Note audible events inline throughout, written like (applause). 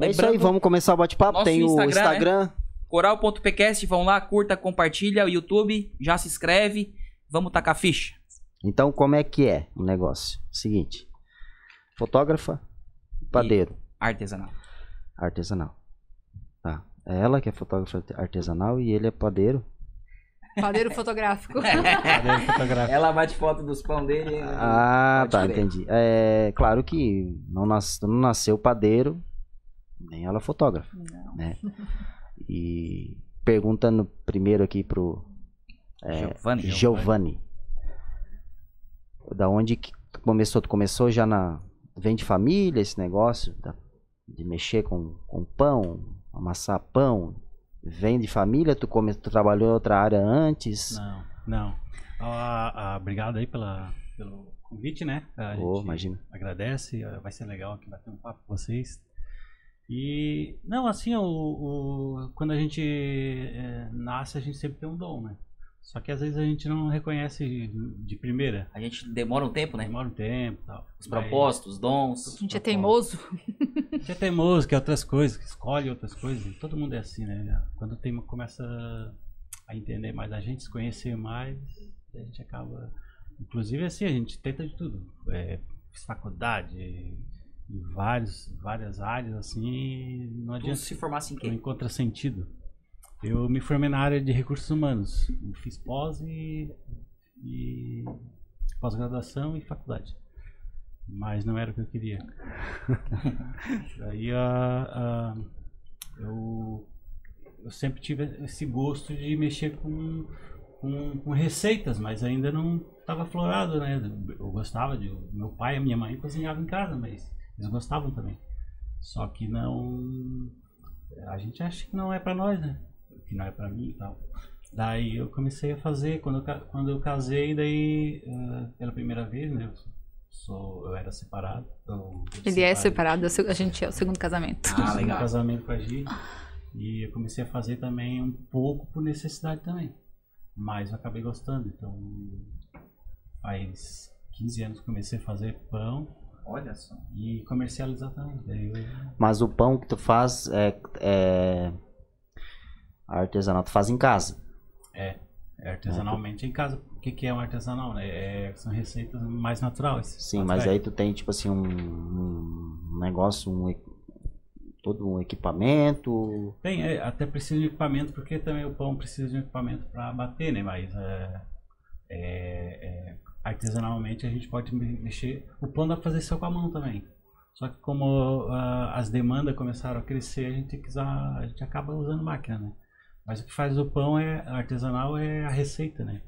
É isso aí, Lembrando, vamos começar o bate-papo. Tem o Instagram, Instagram. Coral.pcast, vão lá, curta, compartilha o YouTube, já se inscreve, vamos tacar ficha. Então, como é que é o negócio? Seguinte: fotógrafa, padeiro, Artesanal. artesanal. Tá. É ela que é fotógrafa artesanal e ele é padeiro. Padeiro fotográfico. (laughs) Padeiro fotográfico. Ela bate foto dos pão dele. Ah, tá, entendi. É claro que não, nas- não nasceu padeiro, nem ela é fotógrafa. Não. Né? (laughs) E perguntando primeiro aqui pro é, Giovanni. Giovanni. Da onde que começou? Tu começou já na. Vem de família esse negócio da- de mexer com, com pão, amassar pão? Vem de família? Tu, come, tu trabalhou em outra área antes? Não, não. Ah, ah, obrigado aí pela, pelo convite, né? A gente imagina. agradece, ah, vai ser legal aqui bater um papo com vocês. E, não, assim, o, o- quando a gente eh, nasce, a gente sempre tem um dom, né? Só que às vezes a gente não reconhece de primeira. A gente demora um tempo, né? Demora um tempo e tal. Os propósitos, os dons. A gente é teimoso. A gente é teimoso, quer outras coisas, que escolhe outras coisas. Todo mundo é assim, né? Quando tem, começa a entender mais a gente, se conhecer mais, a gente acaba. Inclusive, assim, a gente tenta de tudo. É, faculdade, em vários, várias áreas, assim, não Tu adianta. se formasse em Não quê? encontra sentido. Eu me formei na área de recursos humanos. Eu fiz pós e, e pós-graduação e faculdade. Mas não era o que eu queria. (laughs) Daí a, a- eu, eu sempre tive esse gosto de mexer com, com, com receitas, mas ainda não estava aflorado, né? Eu gostava de. Meu pai e minha mãe cozinhavam em casa, mas eles gostavam também. Só que não. A gente acha que não é pra nós, né? Que não é pra mim e tal. Daí eu comecei a fazer, quando eu, quando eu casei, daí eh, pela primeira vez, né? Eu, sou, eu era separado. eu Ele é separei. separado, é a gente é o segundo casamento. Ah, legal. casamento com a Gi. E eu comecei a fazer também um pouco por necessidade também. Mas eu acabei gostando. Então, faz 15 anos que comecei a fazer pão Olha só. e comercializar também. Daí eu- Mas o pão que tu faz é, é artesanal, tu faz em casa. é artesanalmente em casa. O que, que é um artesanal? Né? É, são receitas mais naturais. Sim, mas aí tu tem tipo assim um, um negócio, um, todo um equipamento. Tem, é, até precisa de equipamento, porque também o pão precisa de um equipamento para bater, né? Mas é, é, é, artesanalmente a gente pode me- mexer. O pão dá pra fazer só com a mão também. Só que como ah, as demandas começaram a crescer, a gente, tem que usar, a gente acaba usando máquina, né? Mas o que faz o pão é artesanal é a receita, né?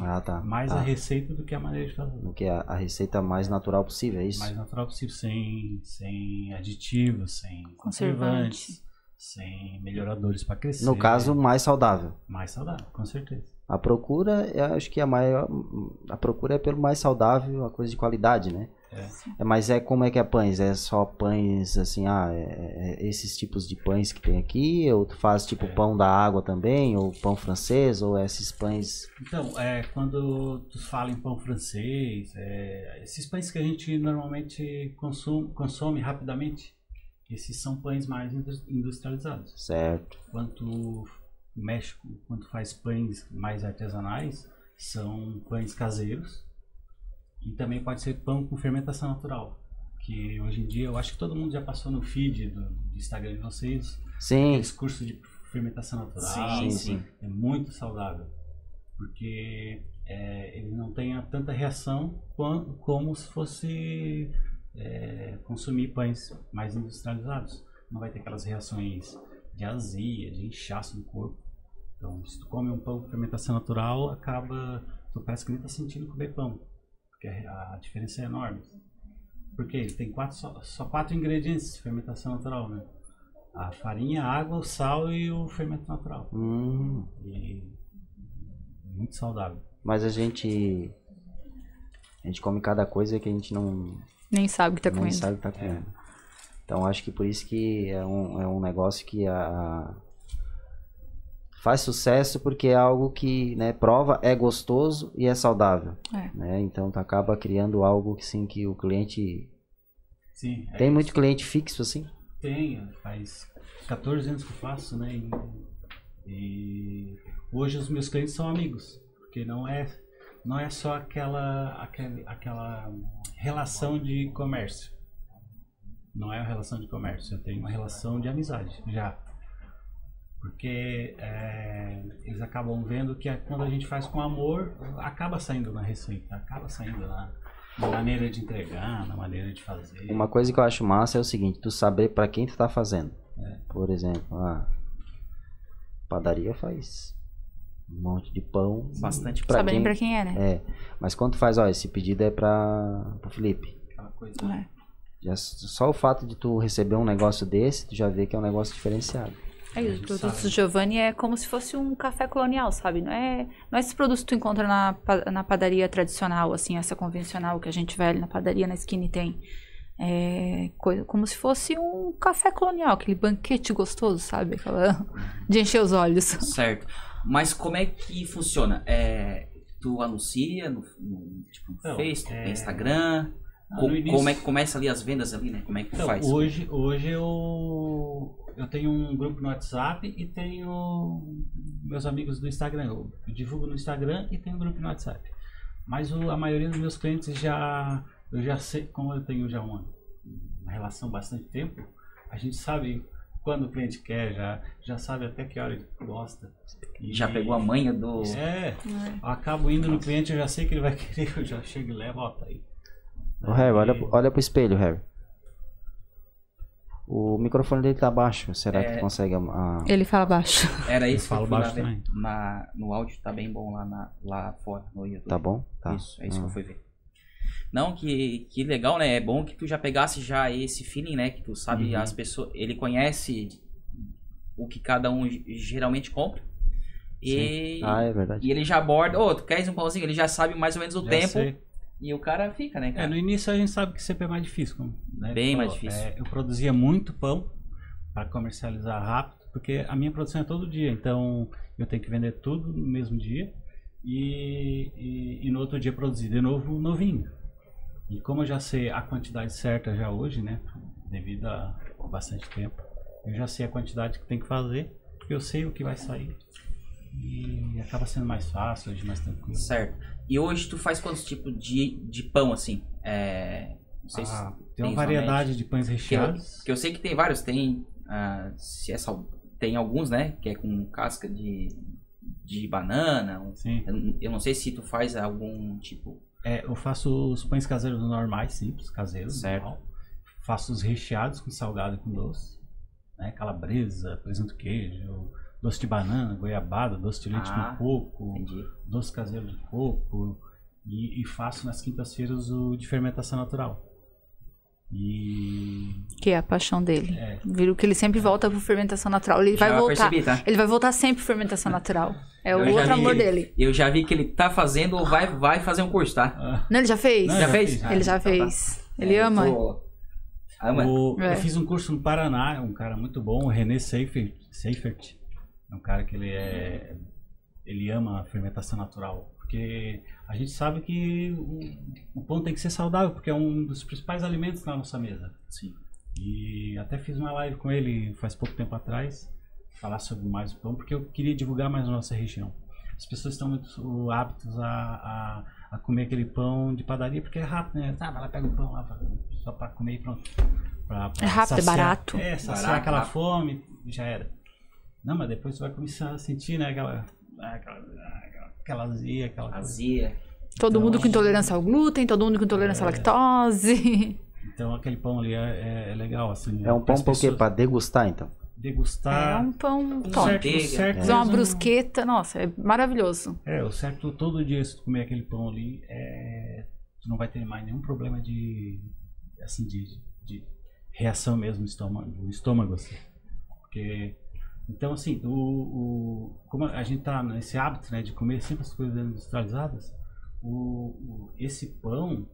Ah, tá. Mais tá. a receita do que a maneira de fazer. Do que a, a receita mais natural possível, é isso? mais natural possível, sem, sem aditivos, sem Conservante. conservantes, sem melhoradores para crescer. No caso, mais saudável. mais saudável, com certeza. A procura, eu acho que a maior. A procura é pelo mais saudável, a coisa de qualidade, né? É, mas é como é que é pães? É só pães assim, ah, é- é esses tipos de pães que tem aqui? Ou tu faz tipo É. pão da água também? Ou pão francês? Ou esses pães. Então, é, quando tu fala em pão francês, é, esses pães que a gente normalmente consome, consome rapidamente, esses são pães mais indus- industrializados. Certo. Quando tu mexe, com- quando faz pães mais artesanais, são pães caseiros e também pode ser pão com fermentação natural. Que hoje em dia eu acho que todo mundo já passou no feed do, do Instagram de vocês, Sim, aqueles cursos de fermentação natural. Sim, sim. É muito saudável. Porque é, ele não tem tanta reação quan- como se fosse é, consumir pães mais industrializados. Não vai ter aquelas reações de azia, de inchaço no corpo. Então, se tu come um pão com fermentação natural, acaba. Tu parece que nem tá sentindo comer pão. Porque a, a diferença é enorme. Porque ele tem quatro, só, só quatro ingredientes de fermentação natural, né? A farinha, a água, o sal e o fermento natural. Hum, E muito saudável. mas a gente. A gente come cada coisa que a gente não, Nem sabe o que tá nem comendo. sabe que tá comendo. Então acho que por isso que é um, é um negócio que a, a- faz sucesso porque é algo que né, prova, é gostoso e é saudável. É. Né? Então tu acaba criando algo que sim que o cliente. Sim. é Tem isso. muito cliente fixo assim? Tenho, faz 14 anos que eu faço, né? E, e hoje os meus clientes são amigos, porque não é não é só aquela aquele, aquela relação de comércio. Não é uma relação de comércio, eu tenho uma relação de amizade já. Porque é, eles acabam vendo que quando a gente faz com amor, acaba saindo na receita, acaba saindo na, na maneira de entregar, na maneira de fazer. Uma coisa que eu acho massa é o seguinte, tu saber pra quem tu tá fazendo. É. Por exemplo, a padaria faz um monte de pão. Bastante Pra Sabe nem quem- pra quem é, né? É, mas quando tu faz, ó, esse pedido é pra pro Felipe. Aquela coisa. É. Já, só o fato de tu receber um negócio desse, tu já vê que é um negócio diferenciado. É, os gente produtos sabe. do Giovanni é como se fosse um café colonial, sabe? Não é, não é esses produtos que tu encontra na, na padaria tradicional, assim, essa convencional que a gente vai ali na padaria, na esquina e tem. É coisa, como se fosse um café colonial, aquele banquete gostoso, sabe? Aquela, (laughs) de encher os olhos. Certo. Mas como é que funciona? É, tu anuncia no, no, tipo, no Então, Face, no é- Instagram? Ah, Co- início- Como é que começa ali as vendas ali, né? Como é que Então, faz? hoje, hoje eu, eu tenho um grupo no WhatsApp e tenho meus amigos do Instagram. Eu divulgo no Instagram e tenho um grupo no WhatsApp. Mas o- a maioria dos meus clientes já. Eu já sei, como eu tenho já uma, uma relação há bastante tempo, a gente sabe quando o cliente quer, já, já sabe até que hora ele gosta. E- Já pegou a manha do. É, eu acabo indo no cliente, eu já sei que ele vai (laughs) querer, eu já chego e levo, ó, tá aí. Ô, Harry, olha, pro- olha pro espelho, Harry. O microfone dele tá baixo. Será que É. tu consegue a- Ele fala baixo. Era Eu isso que eu baixo ver. também. Na, no áudio tá bem bom lá, na, lá fora, no YouTube. Tá bom? Tá. Isso, é isso Ah. que eu fui ver. Não, que, que legal, né? É bom que tu já pegasse já esse feeling, né? Que tu sabe Uhum. as pessoas. Ele conhece o que cada um geralmente compra. E, Ah, é verdade. e ele já aborda, ô, tu queres um pãozinho? Ele já sabe mais ou menos o Já tempo. sei. E o cara fica, né, É, cara? no início a gente sabe que sempre é mais difícil. né, Bem mais difícil. É, eu produzia muito pão para comercializar rápido, porque a minha produção é todo dia, então eu tenho que vender tudo no mesmo dia e, e, e no outro dia produzir de novo novinho. E como eu já sei a quantidade certa já hoje, né, devido a bastante tempo, eu já sei a quantidade que tem que fazer, eu sei o que vai sair e acaba sendo mais fácil, hoje mais tranquilo. Certo. E hoje tu faz quantos tipos de, de pão, assim? É. Não sei se. Ah, tem tem uma variedade de pães Porque eu, recheados. porque eu sei que tem vários, tem. ah, se é sal- tem alguns, né? Que é com casca de, de banana. Sim. Eu, eu não sei se tu faz algum tipo. É, eu faço os pães caseiros normais, simples, caseiros. Certo. normal. Faço os recheados com salgado e com doce. Né? Calabresa, presunto queijo, doce de banana, goiabada, doce de leite Ah, com coco, Entendi. doce caseiro de coco. E, e faço nas quintas-feiras o de fermentação natural. E. Que é a paixão dele. É, Viram que ele sempre volta pro fermentação natural. Ele vai já voltar. percebi, tá? Ele vai voltar sempre pro fermentação natural. É o Eu já outro vi amor ele- dele. Eu já vi que ele tá fazendo ou vai, vai fazer um curso, tá? ah, Não, ele já fez? Não, já já fez? Ele já então tá. fez. Ele É, eu ama. tô- Ama. o- É. Eu fiz um curso no Paraná, um cara muito bom, o René Seifert. Seifert. É um cara que ele é. Ele ama a fermentação natural. Porque a gente sabe que o, o pão tem que ser saudável, porque é um dos principais alimentos na nossa mesa. Sim. E até fiz uma live com ele faz pouco tempo atrás, falar sobre mais o pão, porque eu queria divulgar mais a nossa região. As pessoas estão muito aptas a, a, a comer aquele pão de padaria, porque é rápido, né? Tá, vai lá, pega o pão lá, pra- só para comer e pronto. Pra- pra É rápido, é saciar- barato. É, saciar Barato, aquela rápido. fome e já era. Não, mas depois você vai começar a sentir, né? Aquela, aquela, aquela, aquela azia, aquela. Azia. Todo Então, mundo com intolerância ao glúten, todo mundo com intolerância à lactose. (laughs) Então aquele pão ali é, é- é legal, assim. É um pão pra quê? pessoas Pra degustar, então. Degustar. É um pão top. certo, certo Fazer uma brusqueta, nossa, é maravilhoso. É, o certo todo dia se tu comer aquele pão ali, é, tu não vai ter mais nenhum problema de assim de, de reação mesmo no estômago, no estômago assim. Porque então assim, o, o- como a gente tá nesse hábito, né, de comer sempre as coisas industrializadas, o, o- esse pão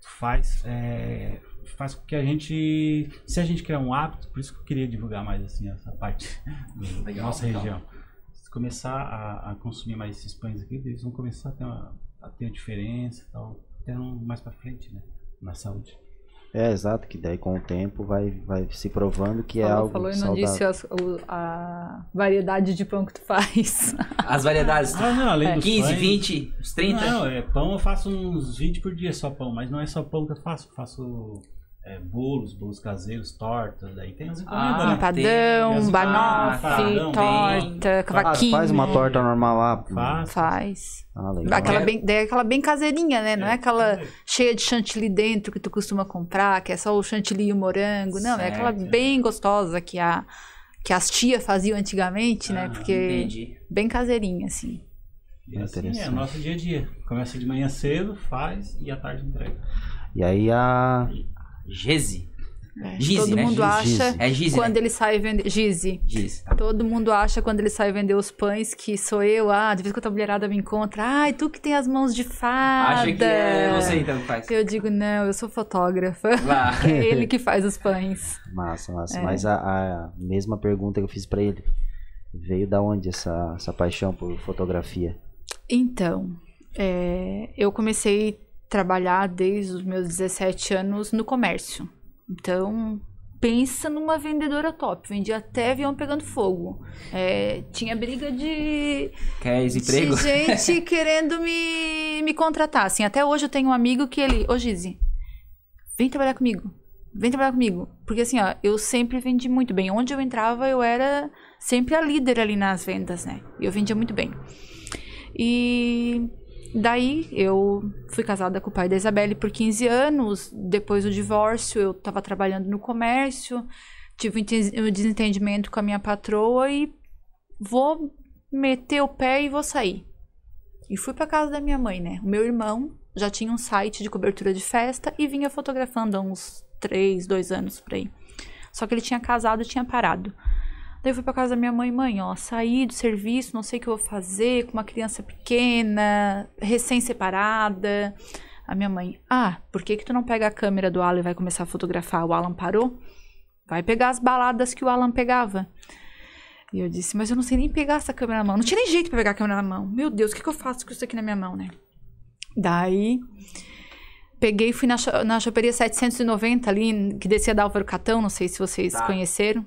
faz é, faz com que a gente, se a gente criar um hábito, por isso que eu queria divulgar mais assim essa parte da nossa região se começar a, a consumir mais esses pães aqui, eles vão começar a ter, uma, a ter diferença e tal, até um- mais pra frente, né? Na saúde. É, exato, que daí com o tempo vai, vai se provando que é falou, algo falou e não saudável. disse as- o- a variedade de pão que tu faz. (laughs) As variedades. Ah, não, além dos 15, pães- 20, uns 30. Não, é, pão eu faço uns 20 por dia só pão, mas não é só pão que eu faço. Eu faço é, bolos, bolos caseiros, tortas, aí tem as encomendas, Ah, né? Empadão, banoffee, Empadão, torta, Ah, cavaquinho. faz uma torta normal lá. Faço. Faz. Ah, legal. Aquela É. bem, daí é aquela bem caseirinha, né? Não é aquela cheia de chantilly dentro que tu costuma comprar, que é só o chantilly e o morango. Não, é aquela Certo. bem gostosa que, a, que as tias faziam antigamente, né? Ah, Porque Entendi. bem caseirinha, assim. E assim é o nosso dia a dia. Começa de manhã cedo, faz e à tarde entrega. E aí a. Geze. É, Gize, todo né? mundo Gize. acha É Gize, quando né? ele sai vender. Gize. Gize. Todo mundo acha quando ele sai vender os pães que sou eu. Ah, de vez que a mulherada me encontra. Ai, tu que tem as mãos de fada. Acha que é você então que faz. Eu digo, não, eu sou fotógrafa. (laughs) É ele que faz os pães. Massa, massa. É. Mas a, a mesma pergunta que eu fiz pra ele. Veio da onde essa, essa paixão por fotografia? Então, é, eu comecei trabalhar desde os meus 17 anos no comércio. Então, pensa numa vendedora top. Vendia até avião pegando fogo. É, tinha briga de, Quer emprego? de (laughs) gente querendo me, me contratar. Assim, até hoje eu tenho um amigo que ele... Ô, Gizi, vem trabalhar comigo. Vem trabalhar comigo. Porque assim, ó, eu sempre vendi muito bem. Onde eu entrava, eu era sempre a líder ali nas vendas, né? E eu vendia muito bem. E daí eu fui casada com o pai da Isabelle por 15 anos. Depois do divórcio, eu estava trabalhando no comércio. Tive um enten- desentendimento com a minha patroa e vou meter o pé e vou sair. E fui para casa da minha mãe, né? O meu irmão já tinha um site de cobertura de festa e vinha fotografando há uns 3, 2 anos por aí. Só que ele tinha casado e tinha parado. Daí eu fui pra casa da minha mãe, mãe, ó, saí do serviço, não sei o que eu vou fazer, com uma criança pequena, recém-separada. A minha mãe, ah, por que que tu não pega a câmera do Alan e vai começar a fotografar? O Alan parou? Vai pegar as baladas que o Alan pegava. E eu disse, mas eu não sei nem pegar essa câmera na mão. Não tinha nem jeito pra pegar a câmera na mão. Meu Deus, o que que eu faço com isso aqui na minha mão, né? Daí, peguei e fui na, na choperia 790 ali, que descia da Álvaro Catão, não sei se vocês Tá. conheceram.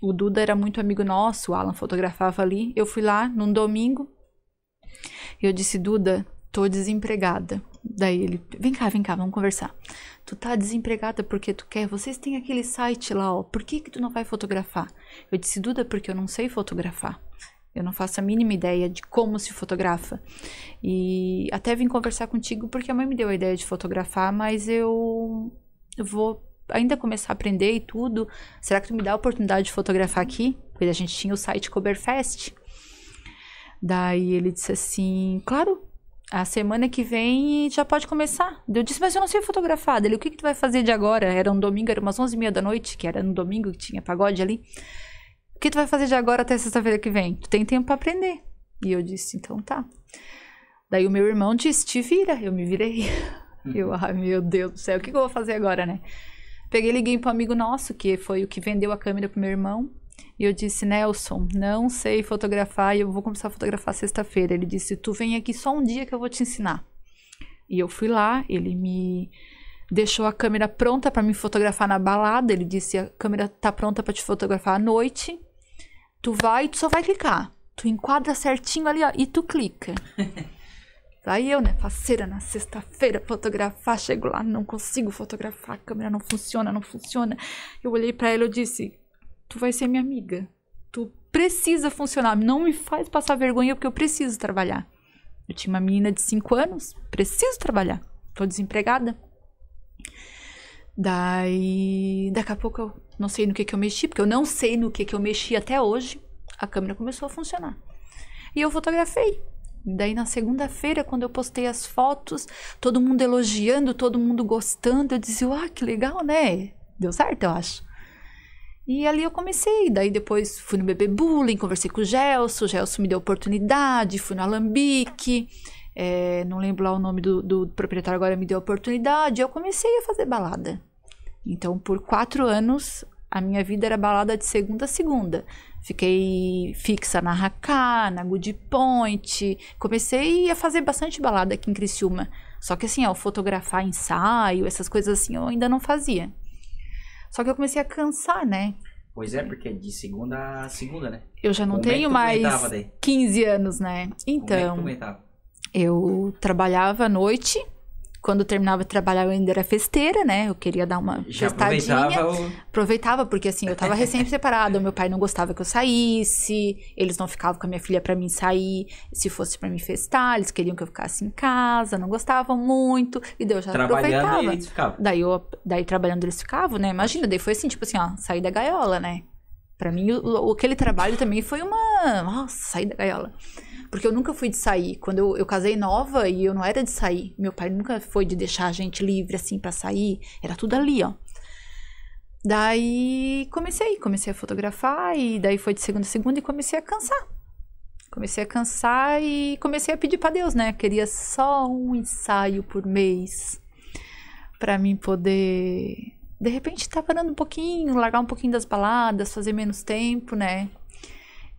O Duda era muito amigo nosso, o Alan fotografava ali. Eu fui lá num domingo. E eu disse, Duda, tô desempregada. Daí ele, vem cá, vem cá, vamos conversar. Tu tá desempregada porque tu quer, vocês têm aquele site lá, ó. Por que que tu não vai fotografar? Eu disse, Duda, porque eu não sei fotografar. Eu não faço a mínima ideia de como se fotografa. E até vim conversar contigo porque a mãe me deu a ideia de fotografar, mas eu eu vou ainda começar a aprender e tudo. Será que tu me dá a oportunidade de fotografar aqui? Porque a gente tinha o site Coberfest. Daí ele disse assim, claro, a semana que vem já pode começar. Eu disse, mas eu não sei fotografar. Ele, o que, que tu vai fazer de agora? Era um domingo, era umas 11h30 da noite, que era no domingo que tinha pagode ali. O que tu vai fazer de agora até sexta-feira que vem? Tu tem tempo pra aprender. E eu disse, então tá. Daí o meu irmão disse, te vira. Eu me virei. Eu, ai meu Deus do céu, o que, que eu vou fazer agora, né? Peguei liguei para um amigo nosso, que foi o que vendeu a câmera pro meu irmão. E eu disse, Nelson, não sei fotografar e eu vou começar a fotografar sexta-feira. Ele disse, tu vem aqui só um dia que eu vou te ensinar. E eu fui lá, ele me deixou a câmera pronta para me fotografar na balada. Ele disse, a câmera tá pronta para te fotografar à noite. Tu vai tu só vai clicar. Tu enquadra certinho ali, ó, e tu clica. (laughs) Aí eu, né, faceira na sexta-feira, fotografar, chego lá, não consigo fotografar, a câmera não funciona, não funciona. Eu olhei pra ele e disse: Tu vai ser minha amiga. Tu precisa funcionar, não me faz passar vergonha porque eu preciso trabalhar. Eu tinha uma menina de 5 anos, preciso trabalhar. Tô desempregada. Daí, daqui a pouco eu não sei no que que eu mexi, porque eu não sei no que que eu mexi até hoje. A câmera começou a funcionar. E eu fotografei. Daí na segunda-feira, quando eu postei as fotos, todo mundo elogiando, todo mundo gostando, eu disse, ah, que legal, né? Deu certo, eu acho. E ali eu comecei, daí depois fui no Bebê Bullying, conversei com o Gelson, o Gelson me deu oportunidade, fui no Alambique, é, não lembro lá o nome do, do proprietário agora, me deu oportunidade, eu comecei a fazer balada. Então, por quatro anos, a minha vida era balada de segunda a segunda. Fiquei fixa na Haká, na Good Point. Comecei a fazer bastante balada aqui em Criciúma. Só que assim, ó, fotografar ensaio, essas coisas assim, eu ainda não fazia. Só que eu comecei a cansar, né? Pois é, porque é de segunda a segunda, né? Eu já não Como é tenho tu mais aguentava daí? 15 anos, né? É Então, aguentava? eu trabalhava à noite. Quando eu terminava de trabalhar, eu ainda era festeira, né? Eu queria dar uma Já festadinha. aproveitava o... Aproveitava, porque assim, eu tava recém-separada, (laughs) meu pai não gostava que eu saísse, eles não ficavam com a minha filha pra mim sair, se fosse pra me festar, eles queriam que eu ficasse em casa, não gostavam muito, e daí eu já aproveitava. e eles ficavam. Daí, eu, daí trabalhando eles ficavam, né? Imagina, daí foi assim, tipo assim, ó, sair da gaiola, né? Pra mim, o- aquele trabalho também foi uma. Nossa, sair da gaiola. Porque eu nunca fui de sair. Quando eu, eu casei nova e eu não era de sair. Meu pai nunca foi de deixar a gente livre assim pra sair. Era tudo ali, ó. Daí comecei, comecei a fotografar e daí foi de segunda a segunda e comecei a cansar. Comecei a cansar e comecei a pedir pra Deus, né? Queria só um ensaio por mês pra mim poder de repente estar parando um pouquinho, largar um pouquinho das baladas, fazer menos tempo, né?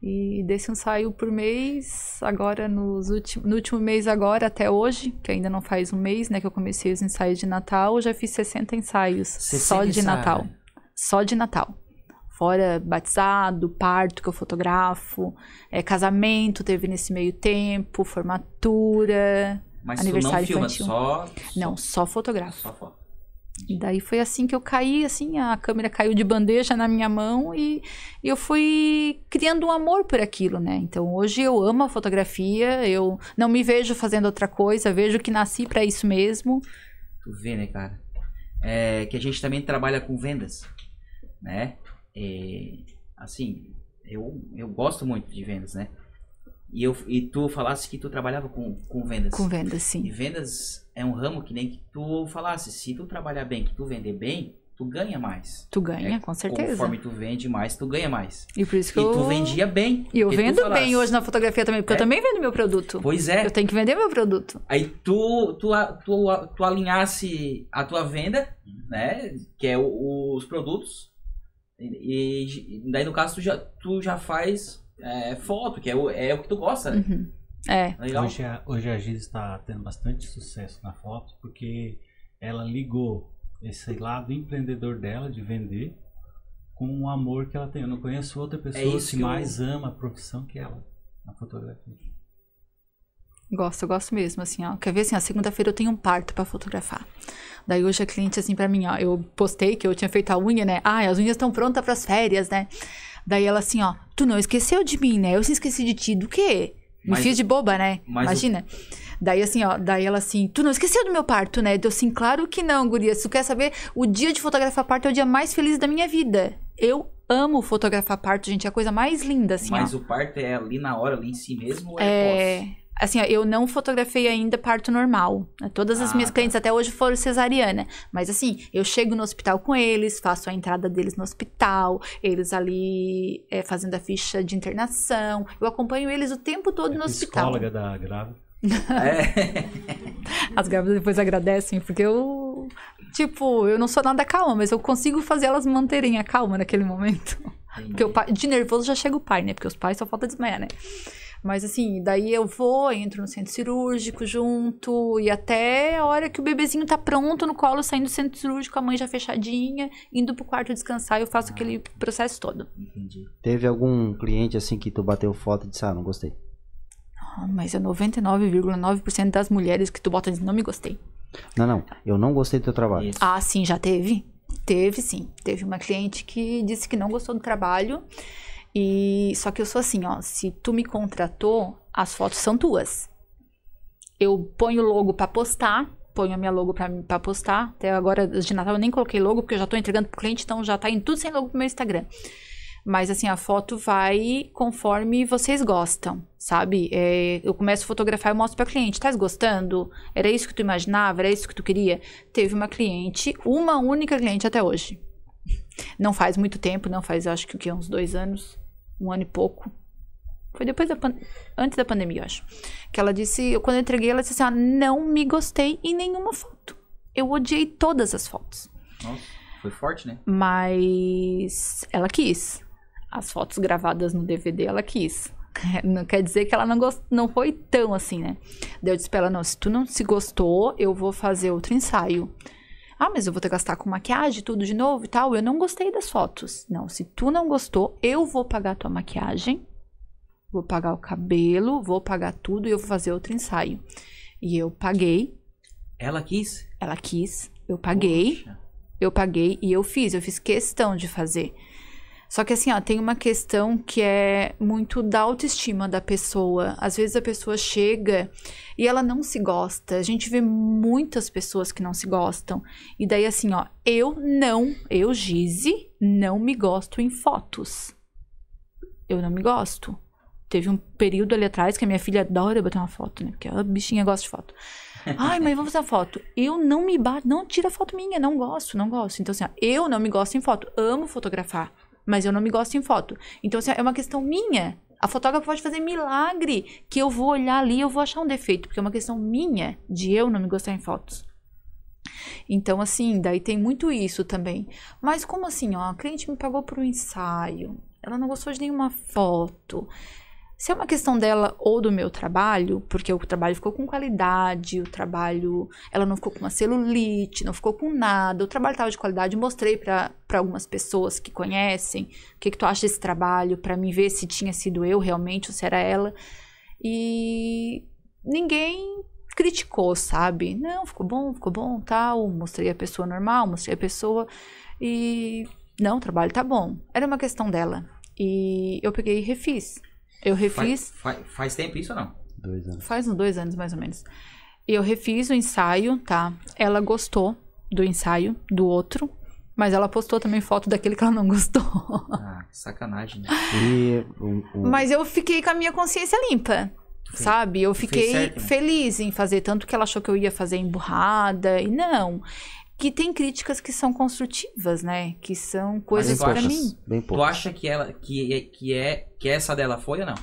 E desse ensaio por mês, agora nos últimos, no último mês agora até hoje, que ainda não faz um mês, né, que eu comecei os ensaios de Natal, eu já fiz 60 ensaios 60 só de ensaios. Natal. Só de Natal. Fora batizado, parto que eu fotografo, é, casamento teve nesse meio tempo, formatura. Mas Aniversário tu não filma, infantil. só... Não, só fotografo. Só foto. E daí foi assim que eu caí, assim, a câmera caiu de bandeja na minha mão e eu fui criando um amor por aquilo, né? Então hoje eu amo a fotografia, eu não me vejo fazendo outra coisa, vejo que nasci para isso mesmo. Tu vê, né, cara? É, que a gente também trabalha com vendas, né? É, assim, eu, eu gosto muito de vendas, né? E, eu, e tu falasse que tu trabalhava com, com vendas. Com venda, E sim. vendas é um ramo que nem que tu falasse, se tu trabalhar bem, que tu vender bem, tu ganha mais. Tu ganha, É, com certeza. Conforme tu vende mais, tu ganha mais. E por isso que E eu... tu vendia bem. E eu vendo falasse. bem hoje na fotografia também, porque É. eu também vendo meu produto. Pois é. Eu tenho que vender meu produto. Aí tu, tu, tu, tu alinhasse a tua venda, né? Que é o- os produtos. E, e daí no caso tu já, tu já faz é, foto, que é o, é o que tu gosta, né? Uhum. É, Legal. Hoje a, hoje a Gis está tendo bastante sucesso na foto porque ela ligou esse lado empreendedor dela de vender com o amor que ela tem. Eu não conheço outra pessoa É que, eu- mais ama a profissão que ela, a fotografia. Gosto, eu gosto mesmo, assim, ó. Quer ver, assim, ó, segunda-feira eu tenho um parto pra fotografar. Daí hoje a cliente, assim, pra mim, ó, eu postei que eu tinha feito a unha, né? Ah, as unhas estão prontas pras férias, né? Daí ela assim, ó, tu não esqueceu de mim, né? Eu se esqueci de ti, do quê? Me Mas- fiz de boba, né? o- Imagina. Daí assim, ó, daí ela assim, tu não esqueceu do meu parto, né? Deu assim, claro que não, guria. Se tu quer saber, o dia de fotografar parto é o dia mais feliz da minha vida. Eu amo fotografar parto, gente, é a coisa mais linda, assim, ó. Mas o parto é ali na hora, ali em si mesmo, ou é, É, assim, ó, eu não fotografei ainda parto normal. né? Todas as Ah, minhas tá. clientes até hoje foram cesariana. Mas assim, eu chego no hospital com eles, faço a entrada deles no hospital, eles ali é, fazendo a ficha de internação. Eu acompanho eles o tempo todo É no hospital. psicóloga da grávida. É. (laughs) As grávidas depois agradecem, porque eu, tipo, eu não sou nada calma, mas eu consigo fazer elas manterem a calma naquele momento. Porque o pai, de nervoso já chega o pai, né? Porque os pais só falta desmaiar, né? Mas assim, daí eu vou, entro no centro cirúrgico junto, e até a hora que o bebezinho tá pronto no colo, saindo do centro cirúrgico, a mãe já fechadinha, indo pro quarto descansar, eu faço aquele processo todo. Entendi. Teve algum cliente assim que tu bateu foto e disse, ah, não gostei. Ah, mas é 99,9% das mulheres que tu bota dizendo, não me gostei. Não, não, eu não gostei do teu trabalho. Isso. Ah, sim, já teve? Teve, sim. Teve uma cliente que disse que não gostou do trabalho. E só que eu sou assim, ó, se tu me contratou, as fotos são tuas. Eu ponho logo pra postar, ponho a minha logo pra postar. Até agora de Natal eu nem coloquei logo porque eu já tô entregando pro cliente, então já tá indo tudo sem logo pro meu Instagram. Mas assim, a foto vai conforme vocês gostam, sabe? É, eu começo a fotografar e mostro pra cliente. Tá gostando? Era isso que tu imaginava? Era isso que tu queria? Teve uma cliente, uma única cliente até hoje. Não faz muito tempo, não faz acho que? Uns dois anos, um ano e pouco. Foi depois da antes da pandemia, eu acho. Que ela disse, eu, quando eu entreguei, ela disse assim: ah, não me gostei em nenhuma foto. Eu odiei todas as fotos. Nossa, foi forte, né? Mas ela quis. As fotos gravadas no DVD ela quis. (laughs) Não quer dizer que ela não, gost... não foi tão assim, né? Daí eu disse pra ela, não, se tu não se gostou, eu vou fazer outro ensaio. Ah, mas eu vou ter que gastar com maquiagem, tudo de novo e tal. Eu não gostei das fotos. Não, se tu não gostou, eu vou pagar tua maquiagem, vou pagar o cabelo, vou pagar tudo e eu vou fazer outro ensaio. E eu paguei, Ela quis? ela quis, eu paguei. Poxa. Eu paguei e eu fiz, eu fiz questão de fazer. Só que assim, ó, tem uma questão que é muito da autoestima da pessoa. Às vezes a pessoa chega e ela não se gosta. A gente vê muitas pessoas que não se gostam. E daí assim, ó, eu não, eu Gize, não me gosto em fotos. Eu não me gosto. Teve um período ali atrás que a minha filha adora bater uma foto, né? Porque a bichinha gosta de foto. Ai, mãe, vamos fazer foto. Eu não me bato, não tira foto minha, não gosto, não gosto. Então, assim, ó, eu não me gosto em foto. Amo fotografar, mas eu não me gosto em foto. Então, assim, é uma questão minha. A fotógrafa pode fazer milagre que eu vou olhar ali e eu vou achar um defeito, porque é uma questão minha de eu não me gostar em fotos. Então, assim, daí tem muito isso também. Mas como assim, ó, a cliente me pagou por um ensaio, ela não gostou de nenhuma foto. Se é uma questão dela ou do meu trabalho, porque o trabalho ficou com qualidade, o trabalho, ela não ficou com uma celulite, não ficou com nada, o trabalho estava de qualidade, mostrei para algumas pessoas que conhecem, o que, que tu acha desse trabalho, para mim ver se tinha sido eu realmente ou se era ela. E ninguém criticou, sabe? Não, ficou bom, ficou bom, tal. Mostrei a pessoa normal, mostrei a pessoa e não, o trabalho tá bom. Era uma questão dela. E eu peguei e refiz. Eu refiz Faz, faz, faz tempo isso ou não? Dois anos. faz uns dois anos mais ou menos. Eu refiz o ensaio, tá? Ela gostou do ensaio, do outro. Mas ela postou também foto daquele que ela não gostou. (laughs) Ah, que sacanagem, né? E o, o- Mas eu fiquei com a minha consciência limpa. fez- Sabe? Eu fiquei certo, né? feliz em fazer, tanto que ela achou que eu ia fazer emburrada, e não. Que tem críticas que são construtivas, né? Que são coisas acha- mim. bem Tu acha que ela que, é- que é que essa dela foi ou não?